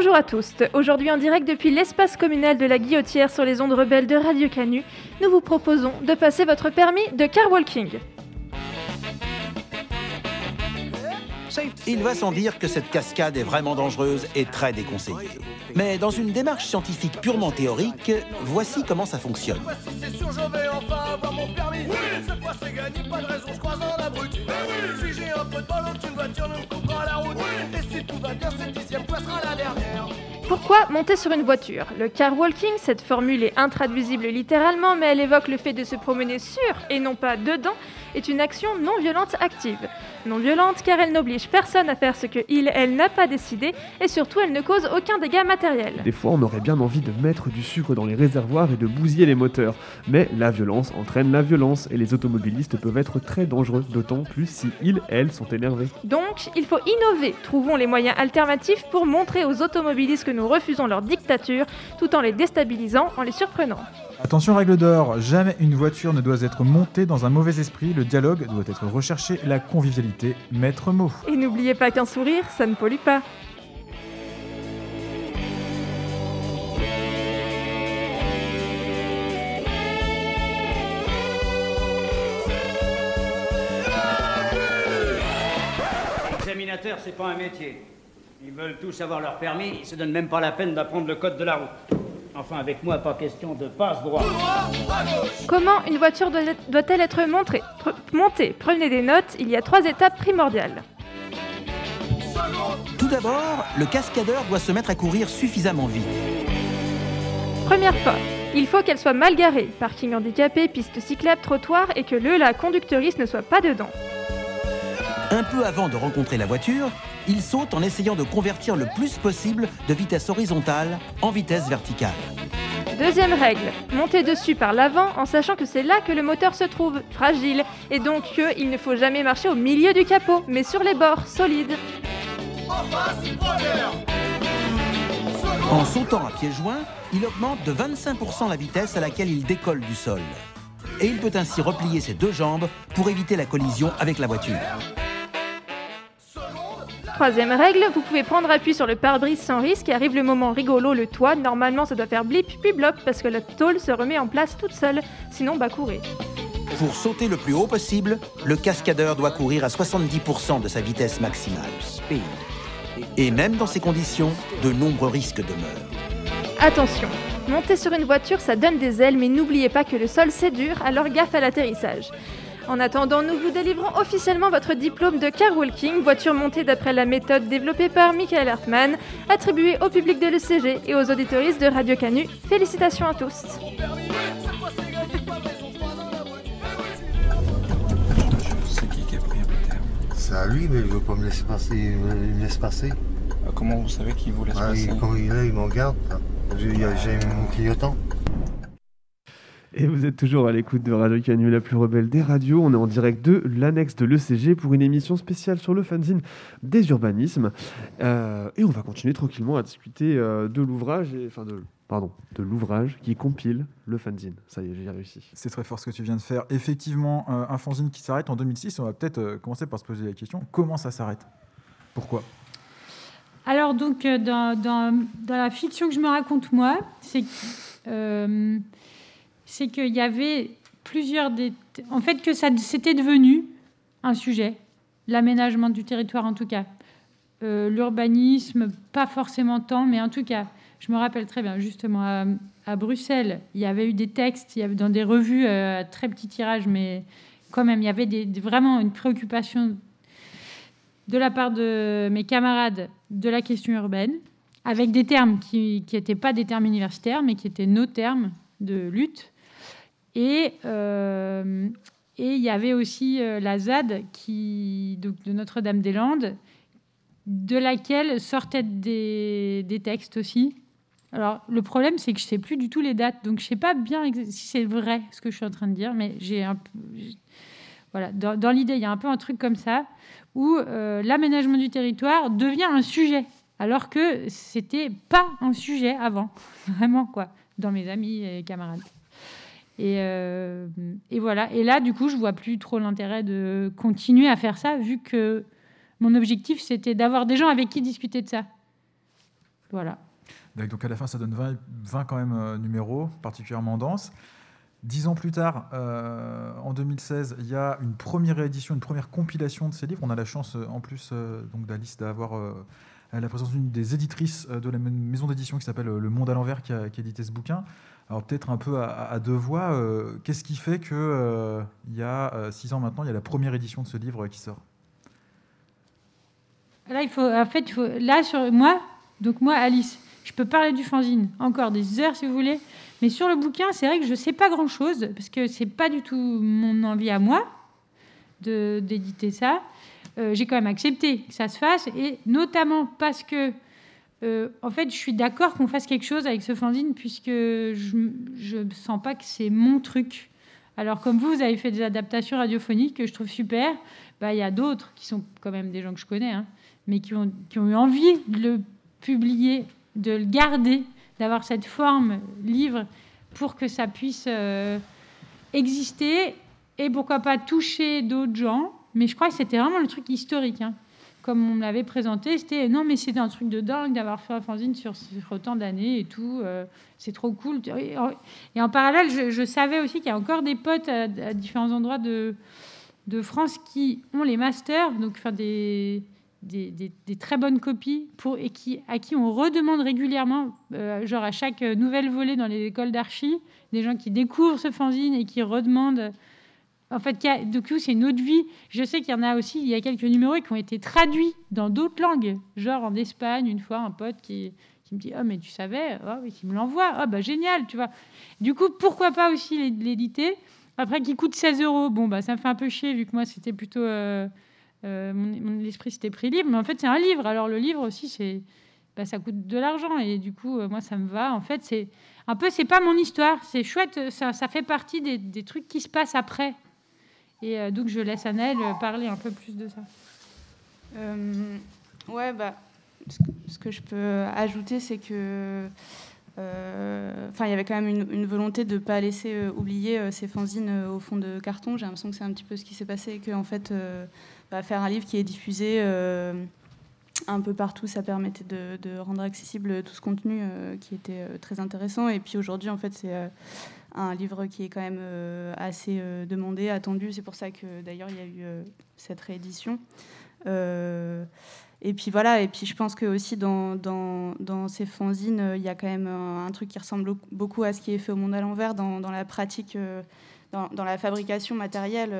Bonjour à tous. Aujourd'hui en direct depuis l'espace communal de la Guillotière sur les ondes rebelles de Radio Canu, nous vous proposons de passer votre permis de car walking. Il va sans dire que cette cascade est vraiment dangereuse et très déconseillée. Mais dans une démarche scientifique purement théorique, voici comment ça fonctionne. Pourquoi monter sur une voiture? Le car walking, cette formule est intraduisible littéralement, mais elle évoque le fait de se promener sur et non pas dedans, est une action non violente active. Non violente car elle n'oblige personne à faire ce que il, elle n'a pas décidé, et surtout elle ne cause aucun dégât matériel. Des fois, on aurait bien envie de mettre du sucre dans les réservoirs et de bousiller les moteurs. Mais la violence entraîne la violence et les automobilistes peuvent être très dangereux, d'autant plus si ils, elles, sont énervés. Donc, il faut innover. Trouvons les moyens alternatifs pour montrer aux automobilistes que nous refusons leur dictature, tout en les déstabilisant, en les surprenant. Attention règle d'or, jamais une voiture ne doit être montée dans un mauvais esprit, le dialogue doit être recherché, la convivialité, maître mot. Et n'oubliez pas qu'un sourire, ça ne pollue pas. Examinateur, c'est pas un métier. Ils veulent tous avoir leur permis, ils se donnent même pas la peine d'apprendre le code de la route. Enfin, avec moi, pas question de passe-droit. Comment une voiture doit- doit-elle être montrée- montée? Prenez des notes, il y a trois étapes primordiales. Tout d'abord, le cascadeur doit se mettre à courir suffisamment vite. Première fois, il faut qu'elle soit mal garée, parking handicapé, piste cyclable, trottoir, et que le la conducteuriste ne soit pas dedans. Un peu avant de rencontrer la voiture, il saute en essayant de convertir le plus possible de vitesse horizontale en vitesse verticale. Deuxième règle, montez dessus par l'avant en sachant que c'est là que le moteur se trouve, fragile, et donc qu'il ne faut jamais marcher au milieu du capot, mais sur les bords, solides. En sautant à pieds joints, il augmente de 25% la vitesse à laquelle il décolle du sol. Et il peut ainsi replier ses deux jambes pour éviter la collision avec la voiture. Troisième règle, vous pouvez prendre appui sur le pare-brise sans risque et arrive le moment rigolo, le toit. Normalement, ça doit faire blip puis blop parce que la tôle se remet en place toute seule. Sinon, bah courez. Pour sauter le plus haut possible, le cascadeur doit courir à 70% de sa vitesse maximale. Et même dans ces conditions, de nombreux risques demeurent. Attention, monter sur une voiture, ça donne des ailes, mais n'oubliez pas que le sol c'est dur, alors gaffe à l'atterrissage. En attendant, nous vous délivrons officiellement votre diplôme de car walking, voiture montée d'après la méthode développée par Michael Hartmann, attribuée au public de l'ECG et aux auditoristes de Radio Canu. Félicitations à tous. C'est qui qui a pris un terre C'est à lui, mais il veut pas me laisser passer. Il me laisse passer. Ah, Comment vous savez qu'il vous laisse Ah, passer il- Quand il est là, il m'en garde. J'ai j'ai mon clignotant. Et vous êtes toujours à l'écoute de Radio Canu, la plus rebelle des radios. On est en direct de l'annexe de l'ECG pour une émission spéciale sur le fanzine des urbanismes. Euh, et on va continuer tranquillement à discuter euh, de l'ouvrage, enfin de, pardon, de l'ouvrage qui compile le fanzine. Ça y est, j'ai réussi. C'est très fort ce que tu viens de faire. Effectivement, euh, un fanzine qui s'arrête en 2006, on va peut-être euh, commencer par se poser la question comment ça s'arrête? Pourquoi? Alors, donc, euh, dans, dans- dans la fiction que je me raconte, moi, c'est que, euh, c'est qu'il y avait plusieurs. En fait, que ça c'était devenu un sujet, l'aménagement du territoire en tout cas. Euh, L'urbanisme, pas forcément tant, mais en tout cas, je me rappelle très bien, justement, à, Bruxelles, il y avait eu des textes, il y avait dans des revues euh, très petit tirage, mais quand même, il y avait vraiment une préoccupation de la part de mes camarades de la question urbaine, avec des termes qui n'étaient pas des termes universitaires, mais qui étaient nos termes de lutte. Et euh, et il y avait aussi euh, la ZAD qui, de Notre-Dame-des-Landes, de laquelle sortaient des, textes aussi. Alors, le problème, c'est que je ne sais plus du tout les dates, donc je ne sais pas bien si c'est vrai ce que je suis en train de dire, mais j'ai voilà, dans, dans l'idée, il y a un peu un truc comme ça, où euh, l'aménagement du territoire devient un sujet, alors que c'était pas un sujet avant, vraiment, quoi, dans mes amis et camarades. Et, euh, et voilà. Et là, du coup, je vois plus trop l'intérêt de continuer à faire ça, vu que mon objectif, c'était d'avoir des gens avec qui discuter de ça. Voilà. Donc à la fin, ça donne 20, 20 quand même euh, numéros, particulièrement denses. Dix ans plus tard, euh, en 2016, il y a une première édition, une première compilation de ces livres. On a la chance, en plus donc d'Alice, d'avoir la présence d'une des éditrices de la maison d'édition qui s'appelle Le Monde à l'envers, qui qui a édité ce bouquin. Alors peut-être un peu à, deux voix, euh, qu'est-ce qui fait que euh, il y a euh, six ans maintenant, il y a la première édition de ce livre qui sort? Là, il faut, en fait, il faut, là, sur moi, donc moi, Alice, je peux parler du fanzine encore des heures si vous voulez, mais sur le bouquin, c'est vrai que je sais pas grand-chose, parce que c'est pas du tout mon envie à moi d'éditer ça. J'ai quand même accepté que ça se fasse, et notamment parce que, euh, en fait, je suis d'accord qu'on fasse quelque chose avec ce fanzine, puisque je ne sens pas que c'est mon truc. Alors, comme vous, vous avez fait des adaptations radiophoniques que je trouve super, bah, il y a d'autres qui sont quand même des gens que je connais, hein, mais qui ont, eu envie de le publier, de le garder, d'avoir cette forme livre pour que ça puisse euh, exister et pourquoi pas toucher d'autres gens. Mais je crois que c'était vraiment le truc historique. hein. Comme on me l'avait présenté, c'était non, mais c'était un truc de dingue d'avoir fait un fanzine sur, autant d'années et tout. euh, c'est trop cool. Et en, parallèle, je, savais aussi qu'il y a encore des potes à, différents endroits de, de France qui ont les masters, donc faire des- des très bonnes copies pour, et qui, à qui on redemande régulièrement, euh, genre à chaque nouvelle volée dans les écoles d'archi, des gens qui découvrent ce fanzine et qui redemandent. En fait, du coup, c'est une autre vie. Je sais qu'il y en a aussi, il y a quelques numéros qui ont été traduits dans d'autres langues. Genre en Espagne, une fois, un pote qui, me dit Oh, mais tu savais? Ah oui, qui me l'envoie. Ah, bah génial, tu vois. Du coup, pourquoi pas aussi l'é- l'éditer Après, qui coûte 16 euros? Bon, bah ça me fait un peu chier, vu que moi, c'était plutôt. euh, euh, mon, esprit, c'était prix libre. Mais en fait, c'est un livre. Alors, le livre aussi, c'est. bah, ça coûte de l'argent. Et du coup, moi, ça me va. En fait, c'est un peu, c'est pas mon histoire. C'est chouette, ça, ça fait partie des, trucs qui se passent après. Et donc, je laisse Annelle parler un peu plus de ça. ouais, bah, ce que je peux ajouter, c'est que euh, enfin, il y avait quand même une, volonté de ne pas laisser euh, oublier euh, ces fanzines au fond de carton. J'ai l'impression que c'est un petit peu ce qui s'est passé que en fait, bah, faire un livre qui est diffusé un peu partout, ça permettait de, rendre accessible tout ce contenu qui était très intéressant. Et puis aujourd'hui, en fait, c'est un livre qui est quand même assez demandé, attendu. C'est pour ça que d'ailleurs, il y a eu cette réédition. Et puis voilà, et puis je pense que aussi dans, ces fanzines, euh, il y a quand même un, truc qui ressemble beaucoup à ce qui est fait au monde à l'envers, dans, la pratique, euh, dans, la fabrication matérielle.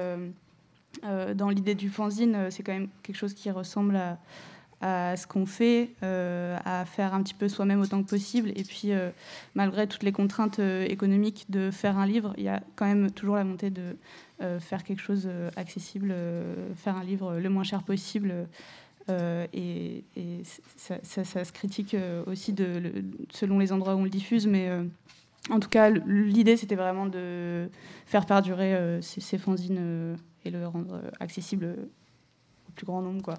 Euh, dans l'idée du fanzine, c'est quand même quelque chose qui ressemble à, à ce qu'on fait, à faire un petit peu soi-même autant que possible. Et puis, malgré toutes les contraintes économiques de faire un livre, il y a quand même toujours la montée de faire quelque chose accessible, faire un livre le moins cher possible. Euh, et, ça, se critique euh, aussi selon les endroits où on le diffuse, mais euh, en tout cas, l'idée c'était vraiment de faire perdurer ces, fanzines et le rendre accessible plus grand nombre. Quoi.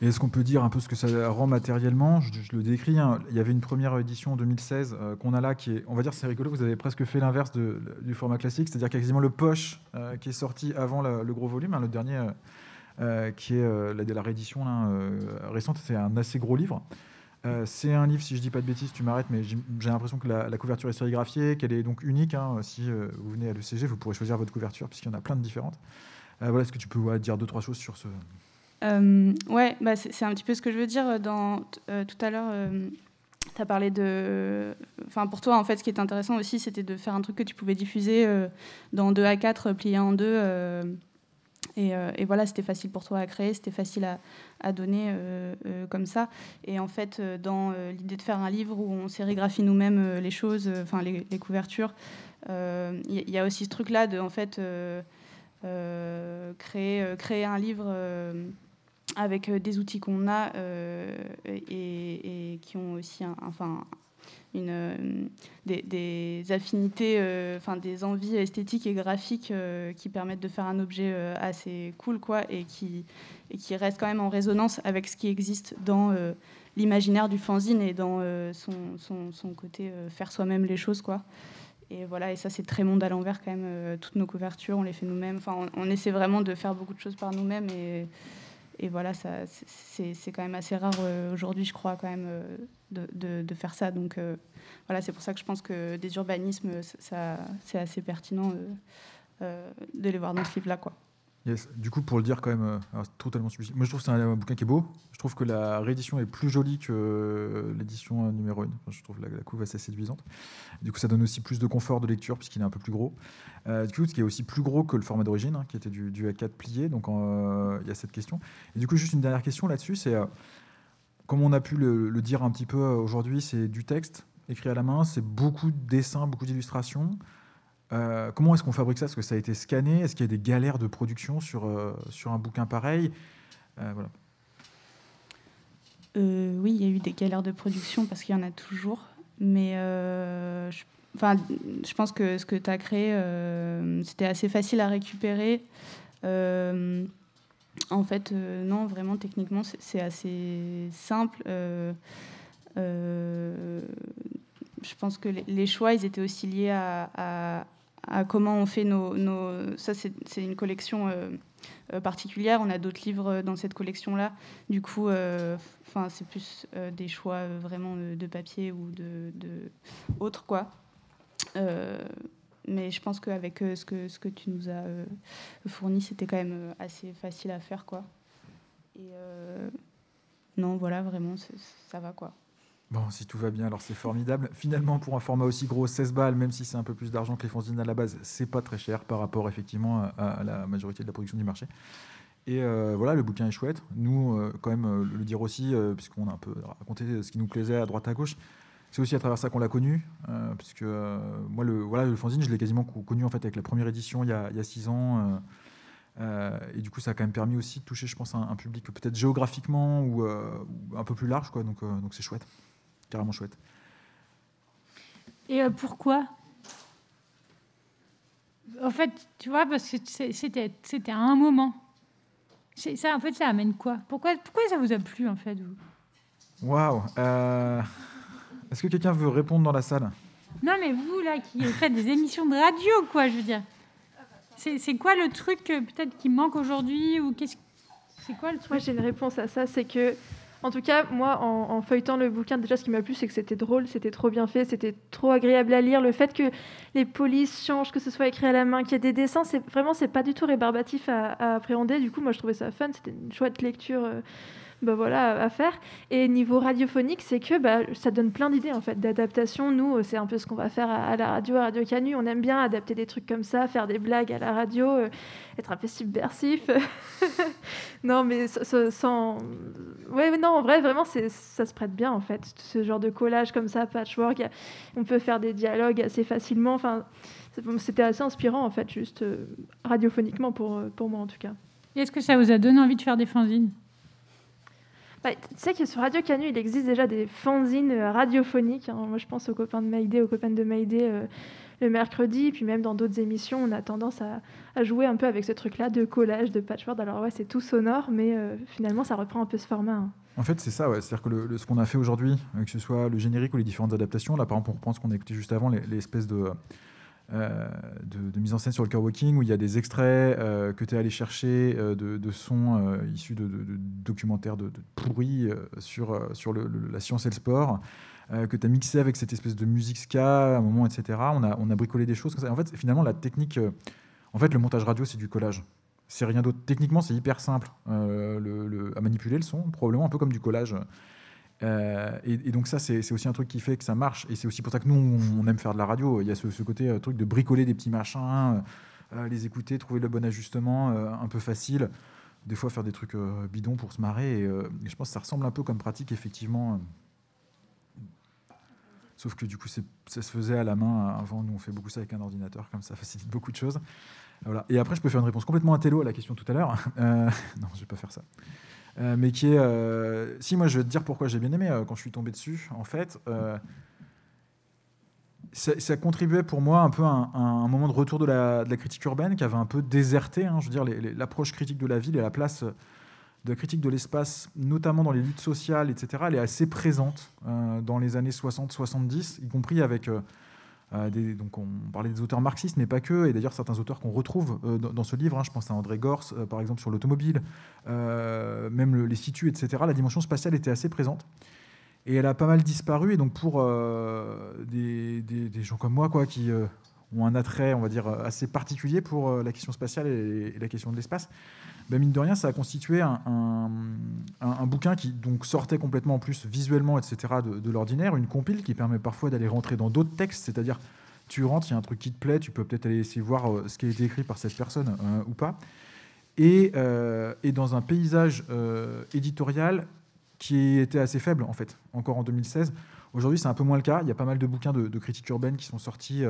Et est-ce qu'on peut dire un peu ce que ça rend matériellement? Je, le décris. Hein. Il y avait une première édition en 2016 qu'on a là qui est, on va dire, c'est rigolo. Vous avez presque fait l'inverse du format classique, c'est-à-dire quasiment le poche qui est sorti avant le gros volume. Hein, le dernier euh, qui est euh, la, réédition euh, récente. C'est un assez gros livre. c'est un livre, si je dis pas de bêtises, tu m'arrêtes, mais j'ai l'impression que la, couverture est sérigraphiée, qu'elle est donc unique. Hein. Si vous venez à l'ECG, vous pourrez choisir votre couverture, puisqu'il y en a plein de différentes. voilà, est-ce que tu peux dire deux, trois choses sur ce. Euh, ouais, bah c'est un petit peu ce que je veux dire. Dans, tout à l'heure, tu as parlé de. Enfin, pour toi, en fait, ce qui est intéressant aussi, c'était de faire un truc que tu pouvais diffuser dans 2 à 4, plié en deux. Euh, et, voilà, c'était facile pour toi à créer, c'était facile à, donner euh, euh, comme ça. Et en fait, dans l'idée de faire un livre où on sérigraphie nous-mêmes les choses, enfin les, couvertures, il y, a aussi ce truc-là de en fait créer, créer un livre avec des outils qu'on a et, qui ont aussi un, enfin, une, euh, des, affinités, euh, enfin des envies esthétiques et graphiques euh, qui permettent de faire un objet assez cool, quoi, et qui, et qui reste quand même en résonance avec ce qui existe dans l'imaginaire du fanzine et dans son, son, son, côté faire soi-même les choses, quoi. Et voilà, et ça c'est très monde à l'envers quand même. toutes nos couvertures, on les fait nous-mêmes. Enfin, on, on, essaie vraiment de faire beaucoup de choses par nous-mêmes et et voilà, c'est quand même assez rare euh, aujourd'hui, je crois, quand même, euh, de, de, faire ça. Donc euh, voilà, c'est pour ça que je pense que des urbanismes, ça, c'est assez pertinent de les voir dans ce livre-là. quoi. Du coup, pour le dire quand même, totalement subjectif. Moi, je trouve que c'est un, bouquin qui est beau. Je trouve que la réédition est plus jolie que l'édition numéro 1. je trouve la, la couve assez séduisante. Du coup, ça donne aussi plus de confort de lecture puisqu'il est un peu plus gros. du coup, ce qui est aussi plus gros que le format d'origine, hein, qui était du, du, A4 plié. Donc, il y a cette question. Et du coup, juste une dernière question là-dessus, c'est comme on a pu le dire un petit peu aujourd'hui, c'est du texte écrit à la main, c'est beaucoup de dessins, beaucoup d'illustrations. Euh, comment est-ce qu'on fabrique ça? Est-ce que ça a été scanné Est-ce qu'il y a des galères de production sur, euh, sur un bouquin pareil? Euh, voilà. Oui, il y a eu des galères de production parce qu'il y en a toujours. Mais je, je pense que ce que tu as créé, c'était assez facile à récupérer. en fait, non, vraiment, techniquement, c'est assez simple. je pense que les choix, ils étaient aussi liés à comment on fait nos... Ça, c'est une collection euh, euh, particulière. On a d'autres livres dans cette collection-là. Du coup, euh, enfin, c'est plus des choix vraiment de papier ou de, autres, quoi. mais je pense qu'avec ce, que, ce que tu nous as fourni, c'était quand même assez facile à faire, quoi. Et non, voilà, vraiment, ça va, quoi. Bon, si tout va bien, alors c'est formidable. Finalement, pour un format aussi gros, 16 balles, même si c'est un peu plus d'argent que les fanzines à la base, c'est pas très cher par rapport effectivement à, la majorité de la production du marché. Et euh, voilà, le bouquin est chouette. Nous, euh, quand même, euh, le dire aussi, puisqu'on a un peu raconté ce qui nous plaisait à droite à gauche, c'est aussi à travers ça qu'on l'a connu, puisque moi, le, voilà, le fanzine, je l'ai quasiment connu en fait avec la première édition il y a, il six ans. et du coup, ça a quand même permis aussi de toucher, je pense, un, un public peut-être géographiquement ou, un peu plus large, quoi. Donc, donc c'est chouette. Carrément chouette. Et euh, pourquoi? En fait, tu vois, parce que c'était c'était à un moment. Ça, en fait, ça amène quoi? Pourquoi, pourquoi ça vous a plu, en fait vous? Waouh euh, Est-ce que quelqu'un veut répondre dans la salle? Non, mais vous, là, qui faites des émissions de radio, quoi, je veux dire. C'est quoi le truc peut-être qui manque aujourd'hui ou qu'est-ce c'est quoi le truc? Moi, j'ai une réponse à ça, c'est que en tout cas, moi, en, feuilletant le bouquin, déjà, ce qui m'a plu, c'est que c'était drôle, c'était trop bien fait, c'était trop agréable à lire. Le fait que les polices changent, que ce soit écrit à la main, qu'il y ait des dessins, c'est vraiment, c'est pas du tout rébarbatif à, appréhender. Du coup, moi, je trouvais ça fun. C'était une chouette lecture. Euh, bah voilà, à faire. Et niveau radiophonique, c'est que bah, ça donne plein d'idées en fait d'adaptation. Nous, c'est un peu ce qu'on va faire à, la radio, à Radio Canu. On aime bien adapter des trucs comme ça, faire des blagues à la radio, euh, être un peu subversif. non, mais sans. Ouais, non, en vrai, vraiment, ça se prête bien en fait. Ce genre de collage comme ça, patchwork, on peut faire des dialogues assez facilement. Enfin, c'était assez inspirant en fait, juste euh, radiophoniquement pour, pour moi en tout cas. Est-ce que ça vous a donné envie de faire des fanzines? Bah, tu sais que sur Radio Canu, il existe déjà des fanzines euh, radiophoniques. Hein. Moi, je pense aux copains de Maïdé, aux copains de Maïdé euh, le mercredi. Puis même dans d'autres émissions, on a tendance à, jouer un peu avec ce truc-là de collage, de patchwork. Alors ouais, c'est tout sonore, mais euh, finalement, ça reprend un peu ce format. Hein. En fait, c'est ça, ouais. c'est-à-dire que ce qu'on a fait aujourd'hui, que ce soit le générique ou les différentes adaptations, là par exemple, on reprend ce qu'on a écouté juste avant, les, les de, euh, de, mise en scène sur le car walking où il y a des extraits euh, que tu es allé chercher euh, de, sons issus de, documentaires de, pourris sur, sur la science et le sport. que tu as mixé avec cette espèce de musique ska à un moment, etc. On a, on a bricolé des choses. En fait, finalement, la technique, en fait, le montage radio, c'est du collage. C'est rien d'autre. Techniquement, c'est hyper simple le, à manipuler le son, probablement un peu comme du collage. Euh, et, donc ça, c'est aussi un truc qui fait que ça marche. Et c'est aussi pour ça que nous, on, aime faire de la radio. Il y a ce, côté euh, truc de bricoler des petits machins, euh, les écouter, trouver le bon ajustement, un peu facile. Des fois, faire des trucs bidons pour se marrer. Et, je pense que ça ressemble un peu comme pratique, effectivement. Sauf que du coup, ça se faisait à la main. Avant, nous, on fait beaucoup ça avec un ordinateur, comme ça facilite beaucoup de choses. Et après, je peux faire une réponse complètement intello à la question tout à l'heure. non, je vais pas faire ça. Euh, mais qui est. Euh, si, moi, je vais te dire pourquoi j'ai bien aimé euh, quand je suis tombé dessus. En fait, ça, contribuait pour moi un peu à un, moment de retour de la, critique urbaine qui avait un peu déserté. Hein, je veux dire, l'approche critique de la ville et la place de la critique de l'espace, notamment dans les luttes sociales, etc., elle est assez présente dans les années 60-70, y compris avec euh, donc on parlait des auteurs marxistes, mais pas que, et d'ailleurs certains auteurs qu'on retrouve euh, dans, ce livre, hein, je pense à André Gors, euh, par exemple, sur l'automobile, même les situs, etc., la dimension spatiale était assez présente. Et elle a pas mal disparu, et donc pour des, gens comme moi, quoi, qui ont un attrait, on va dire, assez particulier pour la question spatiale et, la question de l'espace, ben mine de rien, ça a constitué un, un, bouquin qui donc sortait complètement en plus visuellement, etc., de, l'ordinaire, une compile qui permet parfois d'aller rentrer dans d'autres textes, c'est-à-dire tu rentres, il y a un truc qui te plaît, tu peux peut-être aller essayer voir euh, ce qui a été écrit par cette personne euh, ou pas, et, euh, et, dans un paysage éditorial qui était assez faible en fait, encore en 2016. Aujourd'hui, c'est un peu moins le cas. Il y a pas mal de bouquins de, de critiques urbaines qui sont sortis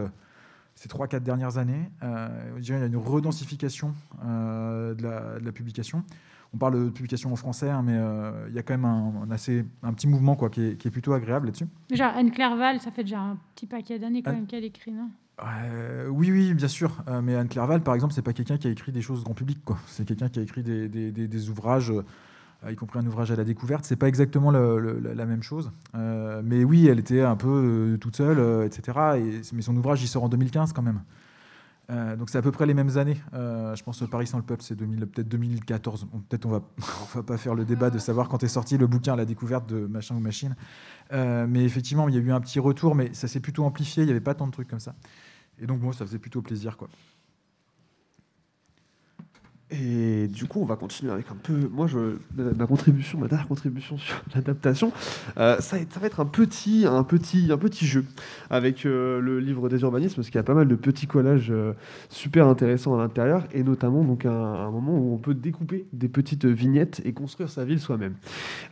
ces 3-4 dernières années. Euh, il y a une redensification euh, de, la, publication. On parle de publication en français, hein, mais euh, il y a quand même un, assez, un petit mouvement quoi, qui, est, plutôt agréable là-dessus. Genre Anne-Claire Val, ça fait déjà un petit paquet d'années quand même qu'elle écrit, non? Oui, oui, bien sûr. mais Anne Clairval, par exemple, c'est pas quelqu'un qui a écrit des choses grand public. C'est quelqu'un qui a écrit des, des, des ouvrages y compris un ouvrage à la découverte. C'est pas exactement la même chose. Euh, mais oui, elle était un peu euh, toute seule, etc. Et, mais son ouvrage, il sort en 2015 quand même. donc c'est à peu près les mêmes années. je pense que Paris sans le peuple, c'est peut-être 2014. peut-être on va, on va pas faire le débat de savoir quand est sorti le bouquin à la découverte de machin ou machine. mais effectivement, il y a eu un petit retour, mais ça s'est plutôt amplifié. Il n'y avait pas tant de trucs comme ça. Et donc moi, ça faisait plutôt plaisir, quoi. Et du coup, on va continuer avec un peu. Moi, je, ma contribution, ma dernière contribution sur l'adaptation, euh, ça, va être un petit, un petit, un petit jeu avec euh, le livre des urbanismes, parce qu'il y a pas mal de petits collages euh, super intéressants à l'intérieur, et notamment donc un, un, moment où on peut découper des petites vignettes et construire sa ville soi-même.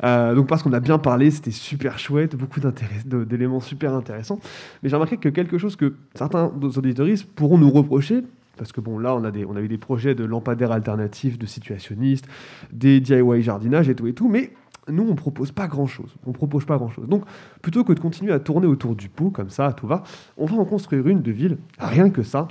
donc, parce qu'on a bien parlé, c'était super chouette, beaucoup d'éléments super intéressants. Mais j'ai remarqué que quelque chose que certains auditoristes pourront nous reprocher, parce que bon, là, on a, des, on eu des projets de lampadaires alternatifs, de situationnistes, des DIY jardinage et tout et tout, mais Nous, on propose pas grand-chose. On propose pas grand-chose. Donc, plutôt que de continuer à tourner autour du pot, comme ça, tout va, on va en construire une de ville, rien que ça.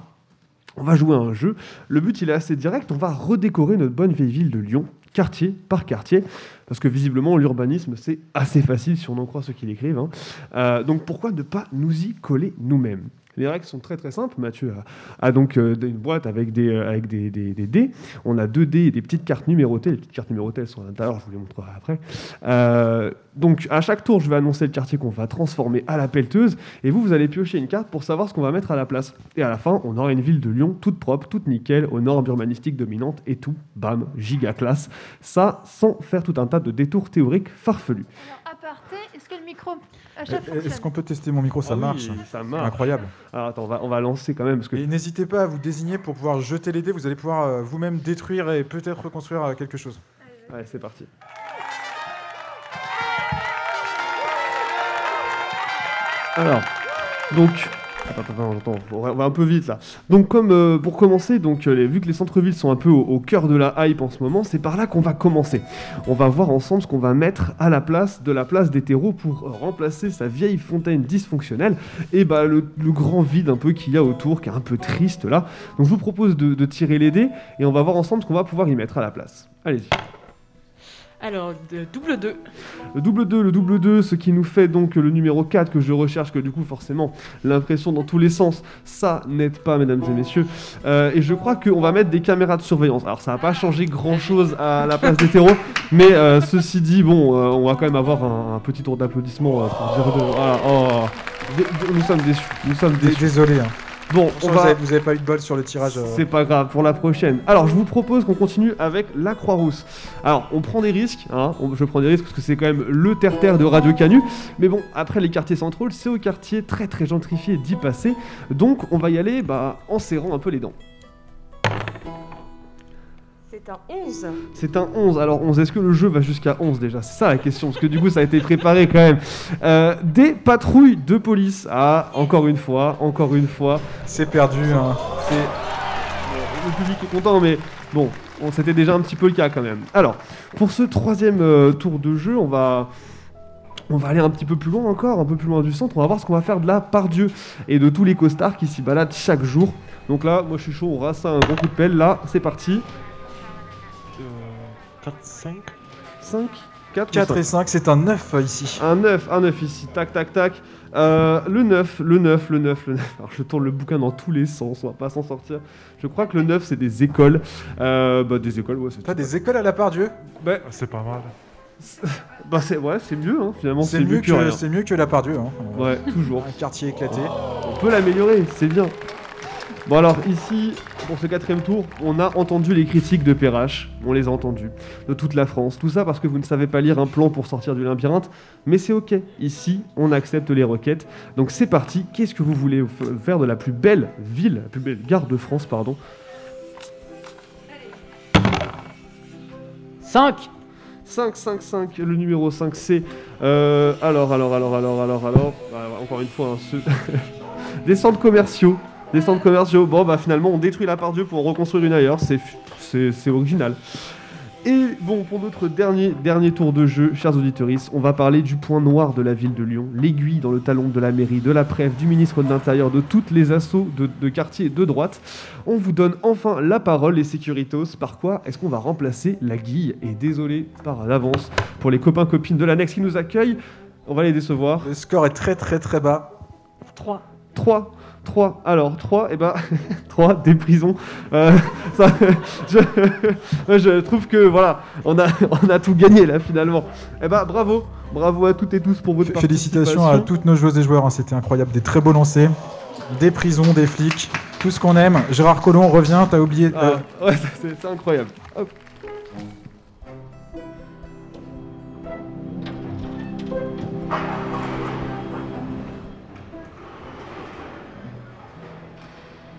On va jouer à un jeu. Le but, il est assez direct. On va redécorer notre bonne vieille ville de Lyon, quartier par quartier, parce que visiblement, l'urbanisme, c'est assez facile si on en croit ceux qui l'écrivent. hein. Euh, donc, pourquoi ne pas nous y coller nous-mêmes? Les règles sont très très simples. Mathieu a, donc euh, une boîte avec des, euh, avec des, des- dés. On a deux dés et des petites cartes numérotées. Les petites cartes numérotées, elles sont à l'intérieur, je vous les montrerai après. Euh, donc à chaque tour, je vais annoncer le quartier qu'on va transformer à la pelleteuse. Et vous, vous allez piocher une carte pour savoir ce qu'on va mettre à la place. Et à la fin, on aura une ville de Lyon toute propre, toute nickel, aux normes urbanistiques dominantes et tout. Bam, giga classe. Ça, sans faire tout un tas de détours théoriques farfelus. Alors, aparté, est-ce que le micro Est-ce qu'on peut tester mon micro? Ça Ah oui, ça marche. Incroyable. Alors attends, on va, on va lancer quand même. Parce que... Et n'hésitez pas à vous désigner pour pouvoir jeter les dés. Vous allez pouvoir euh, vous-même détruire et peut-être reconstruire euh, quelque chose. Allez, c'est parti. Alors, donc, attends, attends, on va on va un peu vite là. Donc, comme euh, pour commencer, donc euh, les- vu que les centres-villes sont un peu au, cœur de la hype en ce moment, c'est par là qu'on va commencer. On va voir ensemble ce qu'on va mettre à la place de la place des terreaux pour remplacer sa vieille fontaine dysfonctionnelle et bah le, le grand vide un peu qu'il y a autour, qui est un peu triste là. Donc, je vous propose de, de tirer les dés et on va voir ensemble ce qu'on va pouvoir y mettre à la place. Allez-y. Alors, de- double 2. Le double 2, le double 2, ce qui nous fait donc le numéro 4 que je recherche, que du coup forcément l'impression dans tous les sens, ça n'aide pas mesdames et messieurs. Euh, et je crois qu'on va mettre des caméras de surveillance. Alors ça va pas changer grand chose à la place des terreaux, mais euh, ceci dit, bon, euh, on va quand même avoir un, un petit tour d'applaudissements euh, pour dire de... Voilà, oh, dé- dé- nous sommes déçus, nous sommes déçus. Désolé. hein. Bon, vous, avez, vous avez pas eu de bol sur le tirage. euh. C'est pas grave, pour la prochaine. Alors, je vous propose qu'on continue avec la Croix-Rousse. Alors, on prend des risques, hein, on- je prends des risques parce que c'est quand même le terre-terre de Radio Canu. Mais bon, après les quartiers centraux, c'est au quartier très très gentrifié d'y passer. Donc, on va y aller bah, en serrant un peu les dents. C'est un 11. C'est un 11. Alors 11, est-ce que le jeu va jusqu'à 11 déjà? C'est ça la question, parce que du coup ça a été préparé quand même. Euh, des patrouilles de police. Ah, encore une fois, encore une fois. C'est perdu. hein. Le public est content, mais bon, on- c'était déjà un petit peu le cas quand même. Alors, pour ce troisième euh, tour de jeu, on va... On va aller un petit peu plus loin encore, un peu plus loin du centre. On va voir ce qu'on va faire de la part Dieu et de tous les costards qui s'y baladent chaque jour. Donc là, moi je suis chaud, on rase ça un gros coup de pelle. Là, c'est parti. 4, 5 5, 4, 4 et 5, c'est un 9 ici. Un 9, un 9 ici, tac, tac, tac. Euh, le 9, le 9, le 9, le 9. Alors je tourne le bouquin dans tous les sens, on va pas s'en sortir. Je crois que le 9 c'est des écoles. Euh, bah des écoles, ouais, c'est Pas des écoles à la part Dieu? Bah, C'est pas mal. bah c'est ouais, c'est mieux hein, finalement, C'est mieux, que rien. que, c'est mieux que la part Dieu. Hein. Ouais, toujours. Un quartier éclaté. On peut l'améliorer, c'est bien. Bon alors ici, pour ce quatrième tour, on a entendu les critiques de Perrache, on les a entendues, de toute la France. Tout ça parce que vous ne savez pas lire un plan pour sortir du labyrinthe, mais c'est ok. Ici, on accepte les requêtes. Donc c'est parti, qu'est-ce que vous voulez faire de la plus belle ville, la plus belle gare de France, pardon? 5 5, 5, 5, le numéro 5 c'est... euh, alors, alors, alors, alors, alors, alors... bah, encore une fois, hein, ce- des centres commerciaux. Des centres commerciaux. Bon, bah finalement, on détruit la part Dieu pour en reconstruire une ailleurs. C'est, c'est, c'est original. Et bon, pour notre dernier, dernier tour de jeu, chers auditeurs, on va parler du point noir de la ville de Lyon, l'aiguille dans le talon de la mairie, de la préfète, du ministre de l'Intérieur, de toutes les assauts de, de quartier de droite. On vous donne enfin la parole, les sécuritos. Par quoi est-ce qu'on va remplacer la guille? Et désolé par l'avance pour les copains-copines de l'annexe qui nous accueillent, on va les décevoir. Le score est très très très bas. 3. 3. 3. Alors, 3, et ben, 3, des prisons. Euh, ça, je, trouve que, voilà, on a, on a tout gagné, là, finalement. Et ben, bravo. Bravo à toutes et tous pour votre Félicitations à toutes nos joueuses et joueurs, hein, c'était incroyable. Des très beaux lancers, des prisons, des flics, tout ce qu'on aime. Gérard Collomb revient, t'as oublié. euh, Ah, ouais, c'est c'est incroyable. Hop.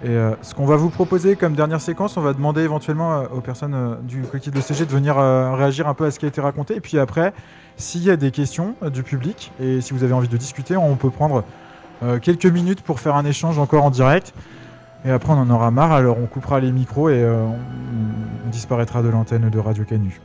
Et euh, ce qu'on va vous proposer comme dernière séquence, on va demander éventuellement euh, aux personnes euh, du collectif de CG de venir réagir un peu à ce qui a été raconté. Et puis après, s'il y a des questions du public et si vous avez envie de discuter, on peut prendre quelques minutes pour faire un échange encore en direct. Et après, on en aura marre, alors on coupera les micros et on disparaîtra de l'antenne de Radio Canu.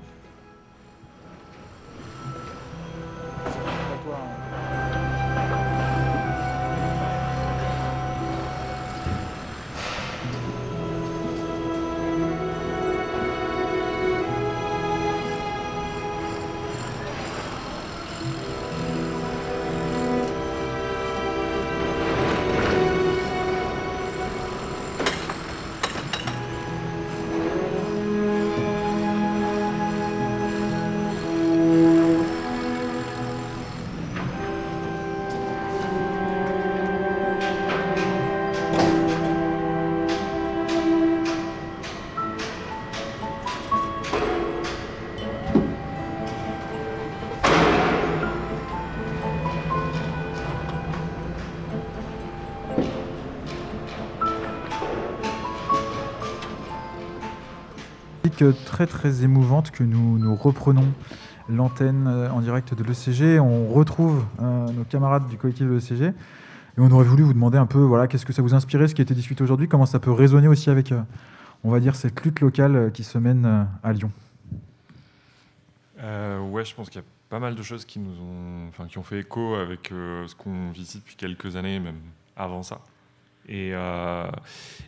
Très émouvante que nous, reprenons l'antenne euh, en direct de l'ECG. On retrouve euh, nos camarades du collectif de l'ECG. Et on aurait voulu vous demander un peu, voilà, qu'est-ce que ça vous inspirait, ce qui a été discuté aujourd'hui, comment ça peut résonner aussi avec, euh, on va dire, cette lutte locale qui se mène à Lyon. ouais, je pense qu'il y a pas mal de choses qui nous ont, enfin, qui ont fait écho avec ce qu'on vit ici depuis quelques années, même avant ça. Et,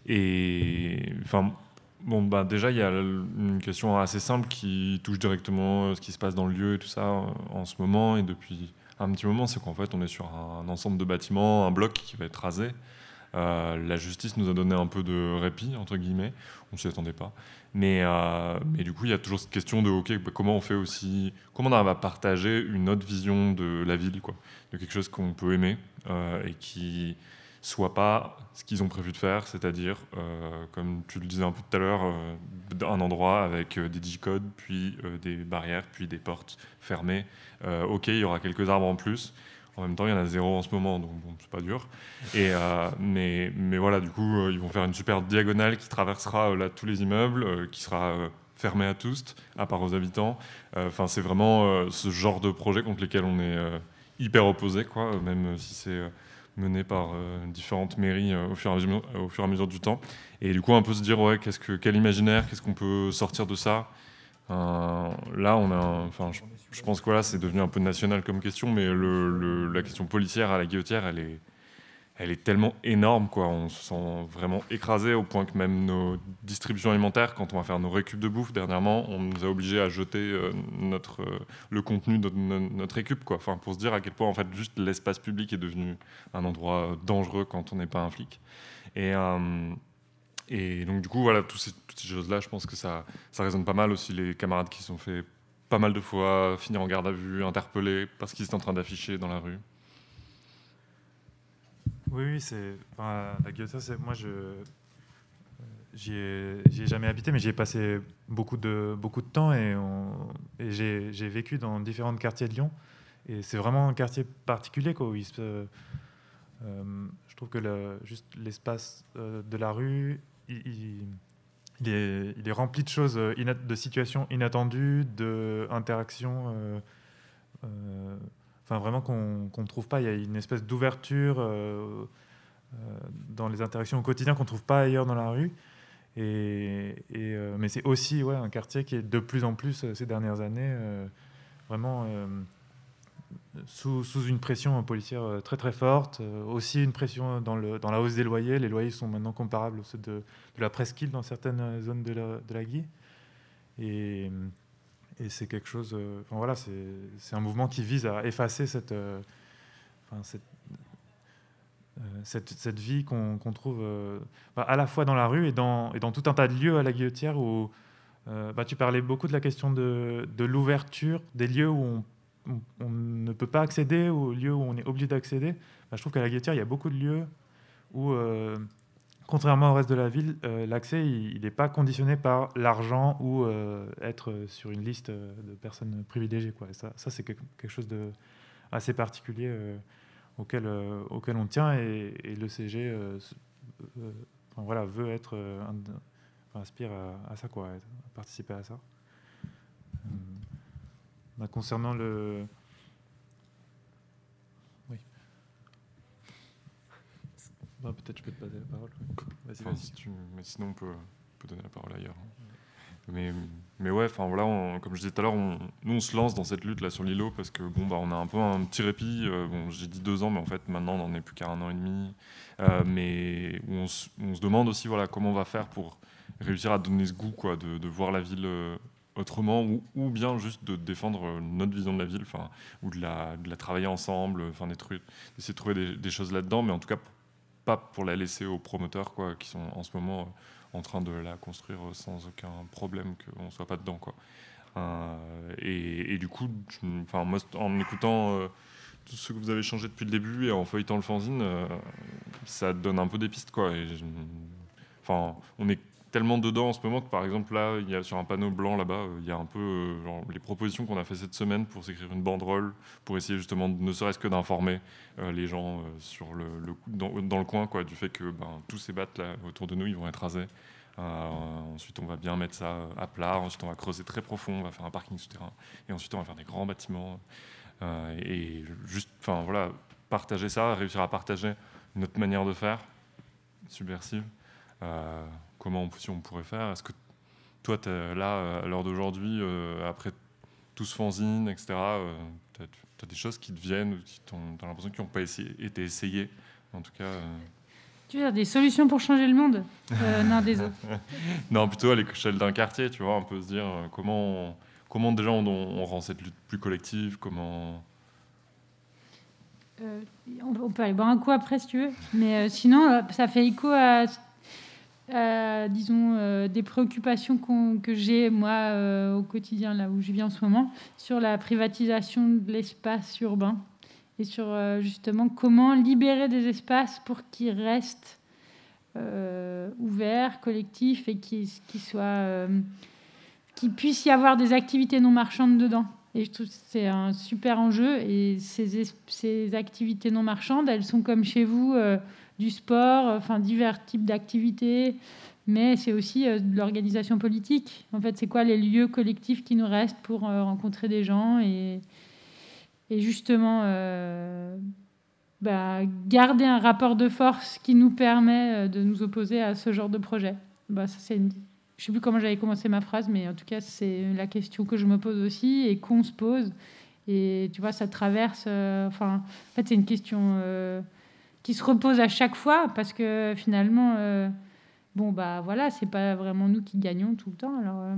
et enfin, Bon, bah, déjà, il y a une question assez simple qui touche directement euh, ce qui se passe dans le lieu et tout ça euh, en ce moment et depuis un petit moment, c'est qu'en fait, on est sur un ensemble de bâtiments, un bloc qui va être rasé. Euh, la justice nous a donné un peu de répit, entre guillemets. On ne s'y attendait pas. Mais, mais du coup, il y a toujours cette question de OK, bah, comment on fait aussi. Comment on arrive à partager une autre vision de la ville, quoi, de quelque chose qu'on peut aimer et qui soit pas ce qu'ils ont prévu de faire, c'est-à-dire, euh, comme tu le disais un peu tout à l'heure, euh, un endroit avec euh, des G-codes, puis des barrières, puis des portes fermées. ok, il y aura quelques arbres en plus. En même temps, il y en a zéro en ce moment, donc c'est pas dur. Et, mais, mais voilà, du coup, ils vont faire une super diagonale qui traversera tous les immeubles, qui sera fermée à tous, à part aux habitants. Enfin, c'est vraiment ce genre de projet contre lesquels on est hyper opposé, quoi, même si c'est menée par euh, différentes mairies euh, au, fur et à mesure, du temps. Et du coup, un peu se dire, ouais, qu'est-ce que, quel imaginaire, qu'est-ce qu'on peut sortir de ça? Euh, Là, on a, enfin, je, pense que voilà, c'est devenu un peu national comme question, mais le, la question policière à la guillotière, elle est, elle est tellement énorme, quoi. On se sent vraiment écrasé au point que même nos distributions alimentaires, quand on va faire nos récup de bouffe dernièrement, on nous a obligés à jeter euh, notre, euh, le contenu de notre récup, quoi. Enfin, pour se dire à quel point, en fait, juste l'espace public est devenu un endroit dangereux quand on n'est pas un flic. Et, euh, donc, du coup, voilà, toutes ces, toutes ces choses-là, je pense que ça, ça résonne pas mal aussi. Les camarades qui sont fait pas mal de fois finir en garde à vue, interpellés parce qu'ils étaient en train d'afficher dans la rue. Oui, oui, c'est. La guillotière, c'est. Moi, je. J'y ai, jamais habité, mais j'y ai passé beaucoup de, beaucoup de temps et, et j'ai vécu dans différents quartiers de Lyon. Et c'est vraiment un quartier particulier, quoi, où il se, euh, je trouve que le, juste l'espace euh, de la rue, il, il, est, il, est, rempli de choses, de situations inattendues, d'interactions. Euh, enfin vraiment qu'on ne trouve pas. Il y a une espèce d'ouverture euh, euh, dans les interactions au quotidien qu'on ne trouve pas ailleurs dans la rue. Et, euh, mais c'est aussi ouais, un quartier qui est de plus en plus ces dernières années vraiment sous, une pression policière très très forte. aussi une pression dans, la hausse des loyers. Les loyers sont maintenant comparables à ceux de, de la presqu'île dans certaines zones de la, de la Guy. Et, et c'est quelque chose. Euh, enfin voilà, c'est un mouvement qui vise à effacer cette, euh, cette, euh, cette, cette, vie qu'on trouve à la fois dans la rue et dans, et dans tout un tas de lieux à la Guillotière où bah, tu parlais beaucoup de la question de, de l'ouverture des lieux où on, on, ne peut pas accéder, aux lieux où on est obligé d'accéder. Bah, je trouve qu'à la Guillotière, il y a beaucoup de lieux où contrairement au reste de la ville, euh, l'accès, il n'est pas conditionné par l'argent ou euh, être sur une liste de personnes privilégiées. Quoi. ça, ça c'est quelque chose de assez particulier euh, auquel, auquel on tient et, le CG voilà, veut être, aspire à, ça, quoi, à participer à ça. Bah, concernant le, Bah, peut-être je peux te passer la parole. Vas-y. Mais sinon, on peut, peut, donner la parole ailleurs. Hein. Mais, mais ouais, enfin voilà, comme je disais tout à l'heure, nous on se lance dans cette lutte là sur l'îlot parce que bon bah on a un peu un petit répit. Euh, bon, j'ai dit deux ans, mais en fait maintenant on n'en est plus qu'à un an et demi. Euh, mais on, se demande aussi voilà comment on va faire pour réussir à donner ce goût quoi, de, de voir la ville euh, autrement ou, ou, bien juste de défendre notre vision de la ville, enfin ou de la, de la travailler ensemble, enfin d'essayer de trouver des, des choses là-dedans, mais en tout cas pour la laisser aux promoteurs quoi, qui sont en ce moment euh, en train de la construire sans aucun problème qu'on ne soit pas dedans. Quoi. Euh, et, du coup, en écoutant euh, tout ce que vous avez changé depuis le début et en feuilletant le fanzine, ça donne un peu des pistes. Quoi. Enfin, on est tellement dedans en ce moment que par exemple là, il y a sur un panneau blanc là-bas, euh, il y a un peu euh, les propositions qu'on a fait cette semaine pour s'écrire une banderole, pour essayer justement ne serait-ce que d'informer euh, les gens sur le, dans, le coin quoi, du fait que ben, tous ces battes là autour de nous ils vont être rasés. Ensuite, on va bien mettre ça à plat. Ensuite, on va creuser très profond. On va faire un parking souterrain. Et ensuite, on va faire des grands bâtiments. Et juste, enfin voilà, partager ça, réussir à partager notre manière de faire subversive. Euh, comment on, si on pourrait faire Est-ce que toi, es là, à l'heure d'aujourd'hui, euh, après tout ce fanzine, etc., tu as, des choses qui te viennent ou qui as l'impression qu'ils n'ont pas essayé, été essayées En tout cas. Tu veux dire des solutions pour changer le monde Non, des autres? non, plutôt à l'échelle d'un quartier, tu vois, on peut se dire comment, comment déjà on, on, rend cette lutte plus collective, comment? Euh, on, peut aller boire un coup après si tu veux. Mais euh, sinon, euh, ça fait écho à, disons, des préoccupations que j'ai moi au quotidien, là où je vis en ce moment, sur la privatisation de l'espace urbain et sur justement comment libérer des espaces pour qu'ils restent ouverts, collectifs et qu'il puisse y avoir des activités non marchandes dedans. Et je trouve que c'est un super enjeu. Et ces, ces, activités non marchandes, elles sont comme chez vous, euh, du sport, enfin divers types d'activités, mais c'est aussi euh, de l'organisation politique. En fait, c'est quoi les lieux collectifs qui nous restent pour euh, rencontrer des gens et, justement bah, garder un rapport de force qui nous permet de nous opposer à ce genre de projet. Bah, ça, c'est je sais plus comment j'avais commencé ma phrase, mais en tout cas, c'est la question que je me pose aussi et qu'on se pose. Et tu vois, ça traverse. Euh, enfin, en fait, c'est une question euh, qui se repose à chaque fois parce que finalement, euh, bon, bah voilà, c'est pas vraiment nous qui gagnons tout le temps. Alors,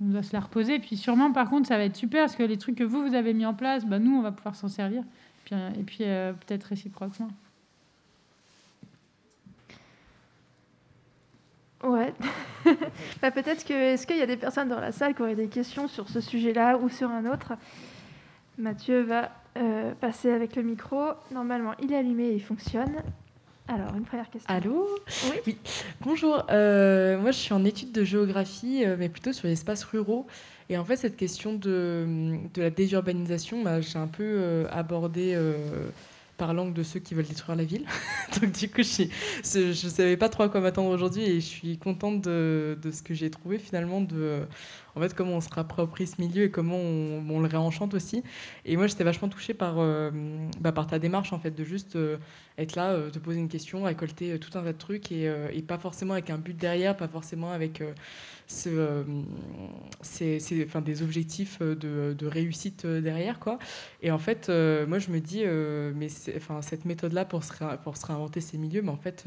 on doit se la reposer. Puis sûrement, par contre, ça va être super parce que les trucs que vous, vous avez mis en place, bah, nous, on va pouvoir s'en servir. Puis, et puis, peut-être réciproquement. Ouais. bah, peut-être que est-ce qu'il y a des personnes dans la salle qui auraient des questions sur ce sujet-là ou sur un autre? Mathieu va euh, passer avec le micro. Normalement, il est allumé et il fonctionne. Alors, une première question. Allô oui. Bonjour. Euh, moi, je suis en études de géographie, euh, mais plutôt sur les espaces ruraux. Et en fait, cette question de, de la désurbanisation, bah, j'ai un peu abordé par l'angle de ceux qui veulent détruire la ville. Donc du coup, je ne savais pas trop à quoi m'attendre aujourd'hui et je suis contente de, ce que j'ai trouvé finalement, de en fait, comment on se réapproprie ce milieu et comment on, le réenchante aussi. Et moi, j'étais vachement touchée par, euh, bah, par ta démarche, en fait, de juste euh, être là, euh, te poser une question, récolter tout un tas de trucs et, pas forcément avec un but derrière, pas forcément avec ce, c'est, enfin, des objectifs de, de, réussite derrière. Quoi. Et en fait, moi, je me dis, mais enfin, cette méthode-là pour se, pour se réinventer ces milieux, mais en fait,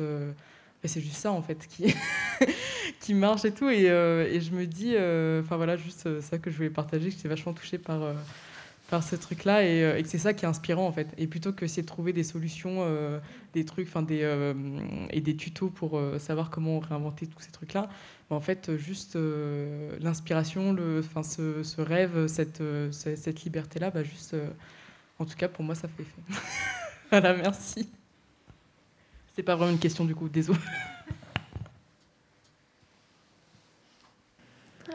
c'est juste ça en fait qui, qui marche et tout. Et, euh, et je me dis, euh, enfin voilà, juste euh, ça que je voulais partager, que j'étais vachement touchée par, par ce truc-là et, que c'est ça qui est inspirant en fait. Et plutôt que c'est de trouver des solutions, des trucs, enfin des et des tutos pour savoir comment réinventer tous ces trucs-là, en fait juste l'inspiration, le, enfin ce, ce, rêve, cette, cette liberté-là, bah, juste, en tout cas pour moi ça fait effet. voilà, merci. C'est pas vraiment une question du coup, désolé.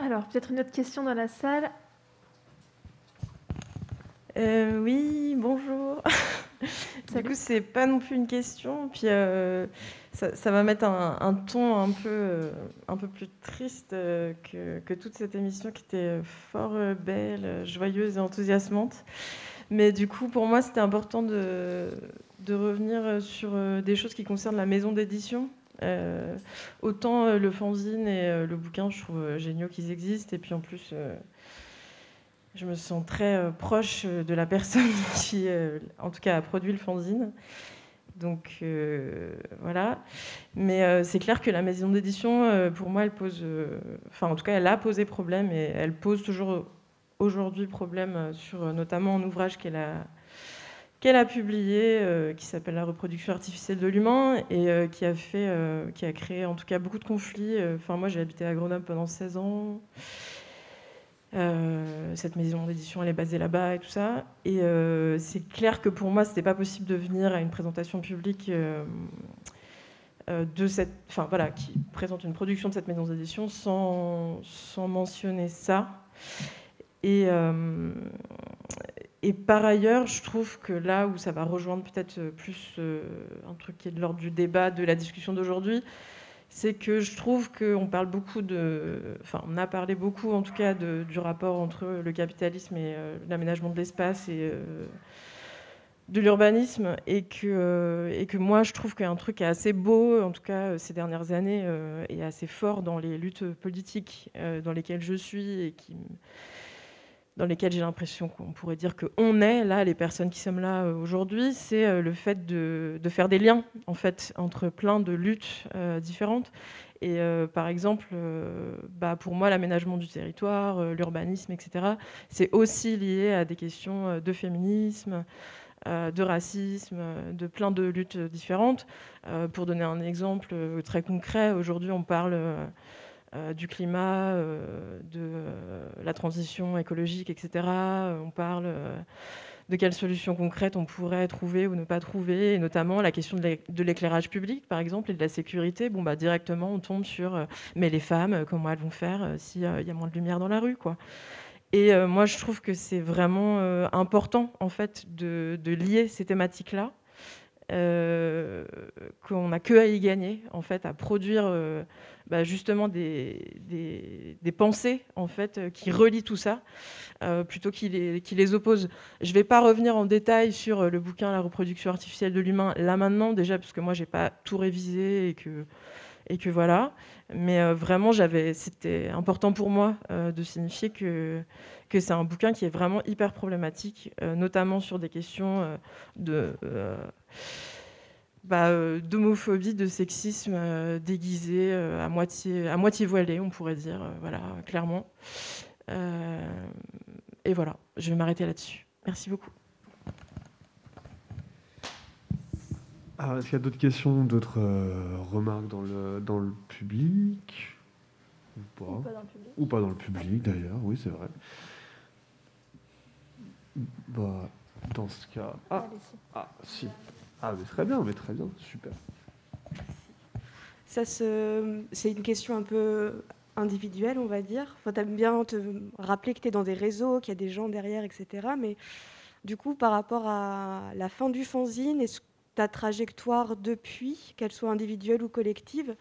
Alors, peut-être une autre question dans la salle. Euh, oui, bonjour. du coup, c'est pas non plus une question. Puis euh, ça, va mettre un, ton un peu, euh, un peu plus triste que, que, toute cette émission qui était fort belle, joyeuse et enthousiasmante. Mais du coup, pour moi, c'était important de, de revenir euh, sur euh, des choses qui concernent la maison d'édition. Euh, autant le fanzine et le bouquin, je trouve géniaux qu'ils existent. Et puis en plus, je me sens très proche de la personne qui, en tout cas, a produit le fanzine. Donc voilà. Mais c'est clair que la maison d'édition, pour moi, elle pose. Enfin, en tout cas, elle a posé problème et elle pose toujours aujourd'hui problème sur notamment un ouvrage qui est la qu'elle a publié, euh, qui s'appelle La reproduction artificielle de l'humain, et euh, qui, a fait, euh, qui a créé en tout cas beaucoup de conflits. Enfin, moi, j'ai habité à Grenoble pendant 16 ans. Cette maison d'édition, elle est basée là-bas et tout ça. Et c'est clair que pour moi, c'était pas possible de venir à une présentation publique de cette, enfin voilà, qui présente une production de cette maison d'édition sans, sans mentionner ça. Et, et par ailleurs, je trouve que là où ça va rejoindre peut-être plus euh, un truc qui est de l'ordre du débat, de la discussion d'aujourd'hui, c'est que je trouve qu'on parle beaucoup de, enfin, on a parlé beaucoup, en tout cas, de, du rapport entre le capitalisme et euh, l'aménagement de l'espace et euh, de l'urbanisme, et que, euh, et que moi, je trouve qu'il y a un truc assez beau, en tout cas ces dernières années, et assez fort dans les luttes politiques dans lesquelles je suis et qui dans lesquelles j'ai l'impression qu'on pourrait dire qu'on est là, les personnes qui sommes là euh, aujourd'hui, c'est euh, le fait de, faire des liens en fait entre plein de luttes euh, différentes. Et par exemple, bah, pour moi, l'aménagement du territoire, l'urbanisme, etc., c'est aussi lié à des questions de féminisme, de racisme, de plein de luttes différentes. Pour donner un exemple très concret, aujourd'hui, on parle du climat, euh, de euh, la transition écologique, etc. Euh, On parle euh, de quelles solutions concrètes on pourrait trouver ou ne pas trouver, et notamment la question de l'é- de l'éclairage public, par exemple, et de la sécurité. Bon, bah, directement, on tombe sur euh, mais les femmes, euh, comment elles vont faire euh, s'il y a moins de lumière dans la rue, quoi? Et euh, moi, je trouve que c'est vraiment euh, important, en fait, de, lier ces thématiques-là, euh, qu'on n'a que à y gagner, en fait, à produire euh, bah, justement des, pensées, en fait, euh, qui relient tout ça, euh, plutôt qu'ils les, opposent. Je ne vais pas revenir en détail sur euh, le bouquin La reproduction artificielle de l'humain, là maintenant, déjà, parce que moi, j'ai pas tout révisé et que et que voilà. Mais euh, vraiment, j'avais, c'était important pour moi euh, de signifier que, c'est un bouquin qui est vraiment hyper problématique, euh, notamment sur des questions de, bah, d'homophobie, de sexisme déguisé, à, moitié, à moitié voilé, on pourrait dire, voilà, clairement. Et voilà, je vais m'arrêter là-dessus. Merci beaucoup. Alors, est-ce qu'il y a d'autres questions, d'autres euh, remarques dans le, dans le public Ou pas? Ou pas dans le public. Ou pas dans le public, d'ailleurs, oui, c'est vrai. Bah, dans ce cas... Ah, ah si. Ah, mais très bien, mais très bien, super. Ça se... C'est une question un peu individuelle, on va dire. Enfin, tu aimes bien te rappeler que tu es dans des réseaux, qu'il y a des gens derrière, etc. Mais du coup, par rapport à la fin du fanzine et ce- ta trajectoire depuis, qu'elle soit individuelle ou collective,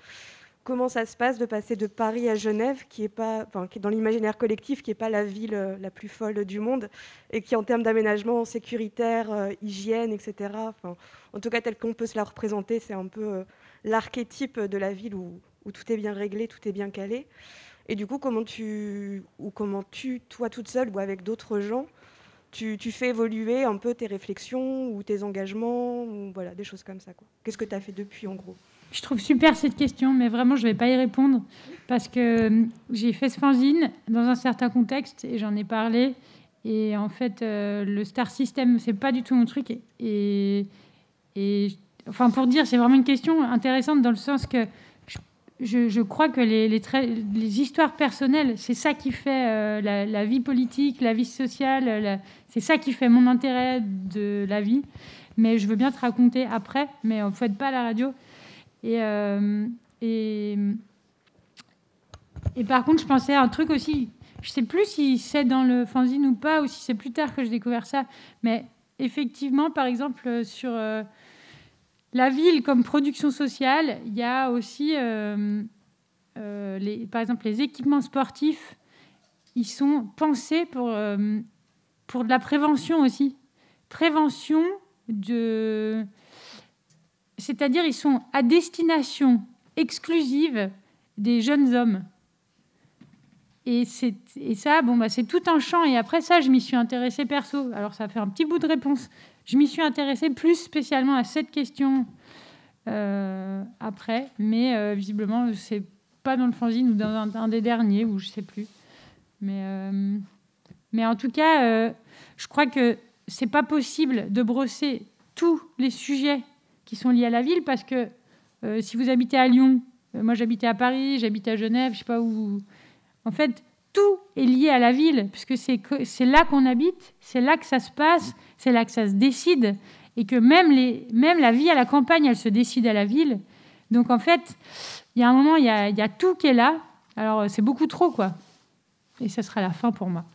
comment ça se passe de passer de Paris à Genève, qui est, pas, dans l'imaginaire collectif, qui n'est pas la ville euh, la plus folle du monde, et qui, en termes d'aménagement sécuritaire, euh, hygiène, etc., en tout cas tel qu'on peut se la représenter, c'est un peu euh, l'archétype de la ville où, où tout est bien réglé, tout est bien calé. Et du coup, comment tu, ou comment tu, toi toute seule ou avec d'autres gens, tu, fais évoluer un peu tes réflexions ou tes engagements, ou voilà, des choses comme ça. Qu'est-ce que tu as fait depuis, en gros? Je trouve super cette question, mais vraiment, je ne vais pas y répondre parce que euh, j'ai fait ce fanzine dans un certain contexte et j'en ai parlé. Et en fait, euh, le star system, c'est pas du tout mon truc. Et, et- enfin, pour dire, c'est vraiment une question intéressante dans le sens que je, crois que les, histoires personnelles, c'est ça qui fait euh, la, vie politique, la vie sociale. c'est ça qui fait mon intérêt de la vie. Mais je veux bien te raconter après, mais en fait pas à la radio. Et, euh, et, et par contre, je pensais à un truc aussi. Je sais plus si c'est dans le fanzine ou pas, ou si c'est plus tard que j'ai découvert ça. Mais effectivement, par exemple, sur euh, la ville comme production sociale, il y a aussi, euh, euh, les, par exemple, les équipements sportifs. Ils sont pensés pour, euh, pour de la prévention aussi. Prévention de c'est-à-dire ils sont à destination exclusive des jeunes hommes. Et, ça, bon, bah, c'est tout un champ. Et après ça, je m'y suis intéressée perso. Alors ça fait un petit bout de réponse. Je m'y suis intéressée plus spécialement à cette question euh, après, mais euh, visiblement, c'est pas dans le fanzine ou dans un, des derniers, ou je sais plus. Mais, euh, en tout cas, euh, je crois que c'est pas possible de brosser tous les sujets qui sont liés à la ville parce que si vous habitez à Lyon, moi j'habitais à Paris, j'habitais à Genève, je sais pas où. En fait, tout est lié à la ville puisque c'est là qu'on habite, c'est là que ça se passe, c'est là que ça se décide et que même les même la vie à la campagne, elle se décide à la ville. Donc en fait, il y a un moment, il y a, y a tout qui est là. Alors c'est beaucoup trop quoi. Et ça sera la fin pour moi.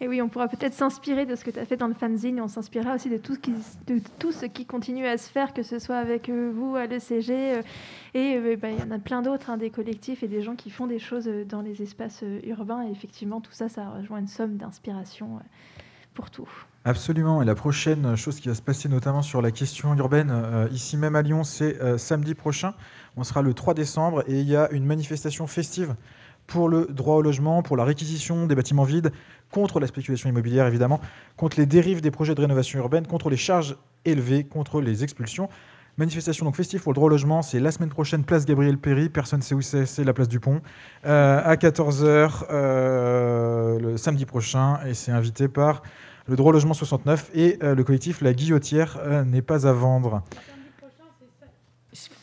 Et oui, on pourra peut-être s'inspirer de ce que tu as fait dans le fanzine on s'inspirera aussi de tout, ce qui, continue à se faire, que ce soit avec euh, vous à l'ECG euh, et euh, bah, il y en a plein d'autres, hein, des collectifs et des gens qui font des choses dans les espaces urbains. Et effectivement, tout ça, ça rejoint une somme d'inspiration pour tout. Absolument. Et la prochaine chose qui va se passer, notamment sur la question urbaine, ici même à Lyon, c'est samedi prochain. On sera le 3 décembre et il y a une manifestation festive pour le droit au logement, pour la réquisition des bâtiments vides, contre la spéculation immobilière évidemment, contre les dérives des projets de rénovation urbaine, contre les charges élevées, contre les expulsions. Manifestation donc festive pour le droit au logement, c'est la semaine prochaine, place Gabriel Péry, personne ne sait où c'est, c'est la place du Pont, euh, à 14h le samedi prochain, et c'est invité par le droit au logement 69 et euh, le collectif La Guillotière euh, n'est pas à vendre.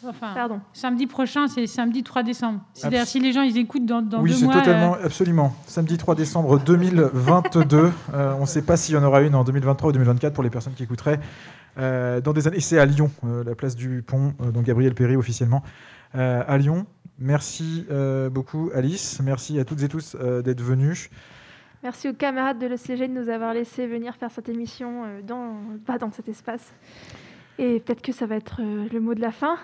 Enfin, Pardon. Samedi prochain, c'est samedi 3 décembre. C'est-à-dire, si les gens ils écoutent dans, dans oui, deux c'est mois. totalement, euh, absolument. Samedi 3 décembre 2022. Euh, on ne sait pas s'il y en aura une en 2023 ou 2024 pour les personnes qui écouteraient. Euh, dans des années, et c'est à Lyon, euh, la place du Pont, euh, donc Gabriel Péry officiellement, euh, à Lyon. Merci euh, beaucoup Alice, merci à toutes et tous euh, d'être venus. Merci aux camarades de l'ECG de nous avoir laissé venir faire cette émission euh, dans, pas dans cet espace. Et peut-être que ça va être le mot de la fin.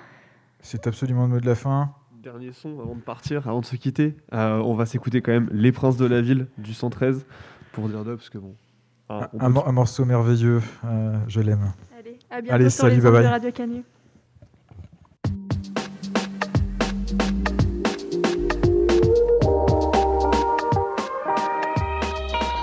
C'est absolument le mot de la fin. Dernier son avant de partir, avant de se quitter. Euh, on va s'écouter quand même Les Princes de la Ville du 113 pour dire deux, parce que bon. ah, Un, morceau merveilleux, euh, je l'aime. Allez, à bientôt Allez, sur salut, les bye de bye. Radio Canu.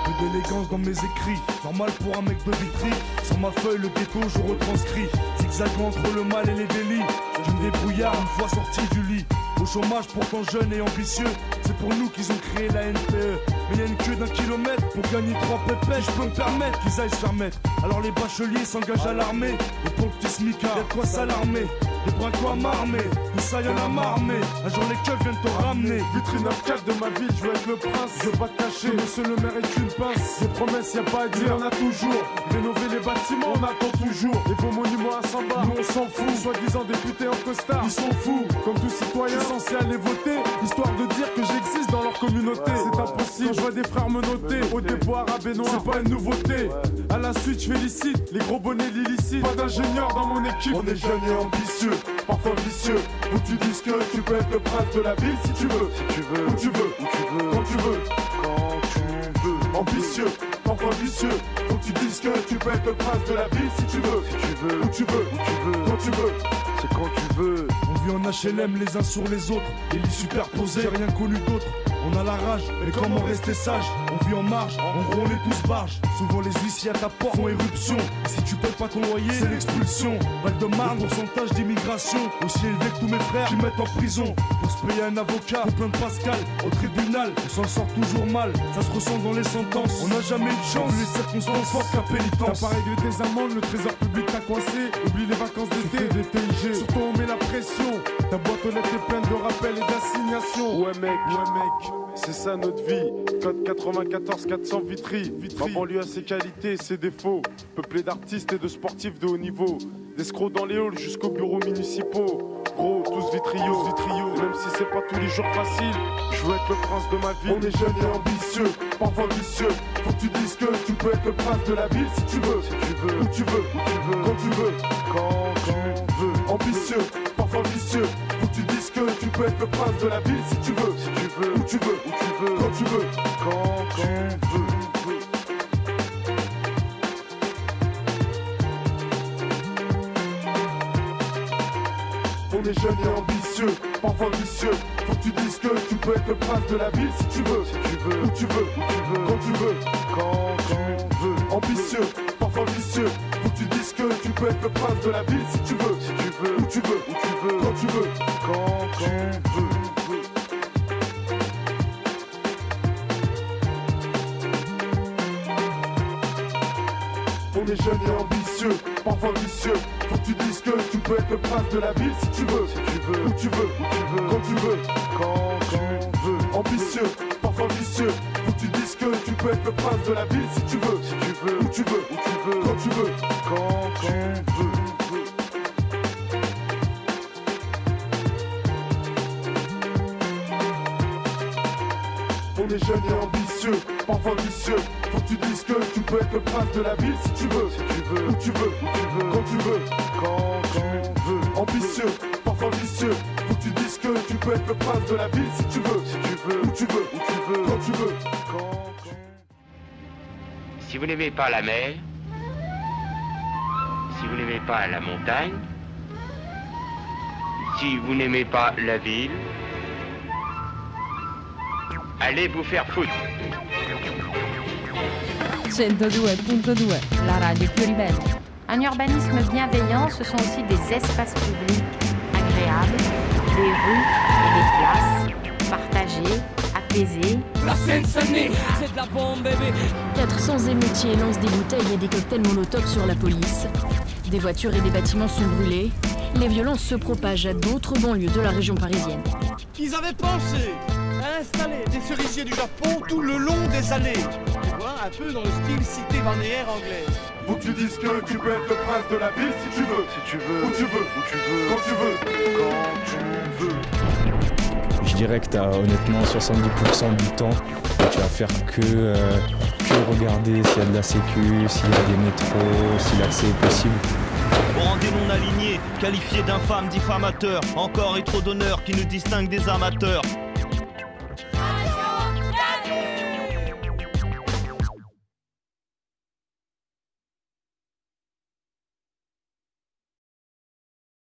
Peu d'élégance dans mes écrits, normal pour un mec de vitry. Sur ma feuille, le ghetto, je retranscris. Zigzagant entre le mal et les délits. Je me débrouillard une fois sorti du lit. Au chômage, pourtant jeune et ambitieux. C'est pour nous qu'ils ont créé la NPE. Mais y a une queue d'un kilomètre pour gagner trois pépettes. Je peux me permettre qu'ils aillent se faire mettre. Alors les bacheliers s'engagent à l'armée. Et pour le petit smicard, y'a de quoi s'alarmer. Les brincos à m'armer, tout ça y'en a mais un jour les keufs viennent te ramener. Vitrine 9-4 de ma ville, je veux être le prince. Je veux pas te cacher, monsieur le maire est une pince. Des promesses, y a pas à dire, on a toujours. Rénover les bâtiments, on attend toujours. Et vos monuments à 100 bas, nous on s'en fout. Soi-disant députés en costard, ils sont fous. Comme tout citoyen censé aller voter, histoire de dire que j'existe dans leur communauté. C'est impossible, je vois des frères me noter. Au dépôt arabe et noir, c'est pas une nouveauté. À la suite, je félicite les gros bonnets l'illicite. Pas d'ingénieur dans mon équipe. On est jeunes et ambitieux, parfois vicieux. Où tu dis que tu peux être le prince de la ville si tu veux. Si tu veux, où tu veux, où tu veux, quand tu veux, quand tu veux. Ambitieux, parfois vicieux. Faut que tu dises que tu peux être le prince de la ville si tu veux. Si tu veux, où tu veux, où tu veux, quand tu veux. C'est quand tu veux. On vit en HLM les uns sur les autres. Les lits superposés, j'ai rien connu d'autre. On a la rage, mais comment rester sage On vit en marge, en gros on est tous barges. Souvent les huissiers à ta porte font éruption. Si tu payes pas ton loyer, c'est l'expulsion. Val de Marne, pourcentage d'immigration aussi élevé que tous mes frères qui mettent en prison. Pour se payer un avocat, au plein de Pascal, au tribunal, on s'en sort toujours mal. Ça se ressent dans les sentences. On n'a jamais eu de chance, les circonstances fortes qu'à pénitence. T'as pas réglé tes amendes, le trésor public t'a coincé. Oublie les vacances d'été, des TIG. Surtout on met la pression. Ta boîte aux lettres est pleine de rappels et d'assignations. Ouais mec, ouais mec, c'est ça notre vie. Code 94 400 Vitry. Ma banlieue a ses qualités et ses défauts. Peuplé d'artistes et de sportifs de haut niveau. D'escrocs dans les halls jusqu'aux bureaux municipaux. Gros, tous vitriaux, vitriaux. Même si c'est pas tous les jours facile, je veux être le prince de ma ville. On est jeunes et ambitieux, parfois vicieux. Faut que tu dises que tu peux être le prince de la ville si tu veux. Si tu veux, où tu veux, où tu veux, quand tu veux, quand tu veux. Ambitieux, parfois vicieux. Tu peux être le prince de la ville si tu veux. Si tu veux, où tu veux, où tu veux, quand tu veux, quand tu veux. On est jeunes et ambitieux, parfois vicieux. Faut que tu dises que tu peux être le prince de la ville si tu veux. Si tu veux, où tu veux, où tu veux, quand tu veux, quand tu veux. Ambitieux, parfois vicieux. Que tu peux être le prince de la ville si tu veux. Si tu veux, où tu veux, où tu veux, quand tu veux, quand tu veux. On est jeunes et ambitieux, parfois vicieux. Faut que tu dises que tu peux être le prince de la ville si tu veux. Si tu veux, où tu veux, où tu veux, quand tu veux, quand tu veux. Ambitieux, parfois vicieux. Faut que tu dises que tu peux être le prince de la ville si tu veux. Si tu veux, où tu veux, où tu veux, quand tu veux, quand tu veux. On est jeunes et ambitieux, parfois vicieux. Faut que tu dises que tu peux être le prince de la ville si tu veux. Si tu veux, où tu veux, où tu veux, quand tu veux, quand tu veux. Ambitieux, parfois vicieux. Faut que tu dises que tu peux être le prince de la ville si tu veux. Si tu veux, où tu veux, où tu veux, quand tu veux, Si vous n'aimez pas la mer, si vous n'aimez pas la montagne, si vous n'aimez pas la ville, allez vous faire foutre. 102.2, la radio più ribelle. Un urbanisme bienveillant, ce sont aussi des espaces publics agréables, des rues et des places apaisées. La Seine-Saint-Denis, c'est de la bombe, bébé. 400 émeutiers lancent des bouteilles et des cocktails Molotov sur la police. Des voitures et des bâtiments sont brûlés. Les violences se propagent à d'autres banlieues de la région parisienne. Ils avaient pensé à installer des cerisiers du Japon tout le long des allées. Tu vois, un peu dans le style cité balnéaire anglaise. Faut que tu dises que tu peux être le prince de la ville si tu veux. Si tu veux, où tu veux, où tu veux, quand tu veux, quand tu veux. Dirais que honnêtement 70% du temps, tu vas faire que, euh, que regarder s'il y a de la sécu, s'il y a des métros, si l'accès est possible. Rendez non aligné, qualifié d'infâme, diffamateur, encore et trop d'honneur qui nous distingue des amateurs.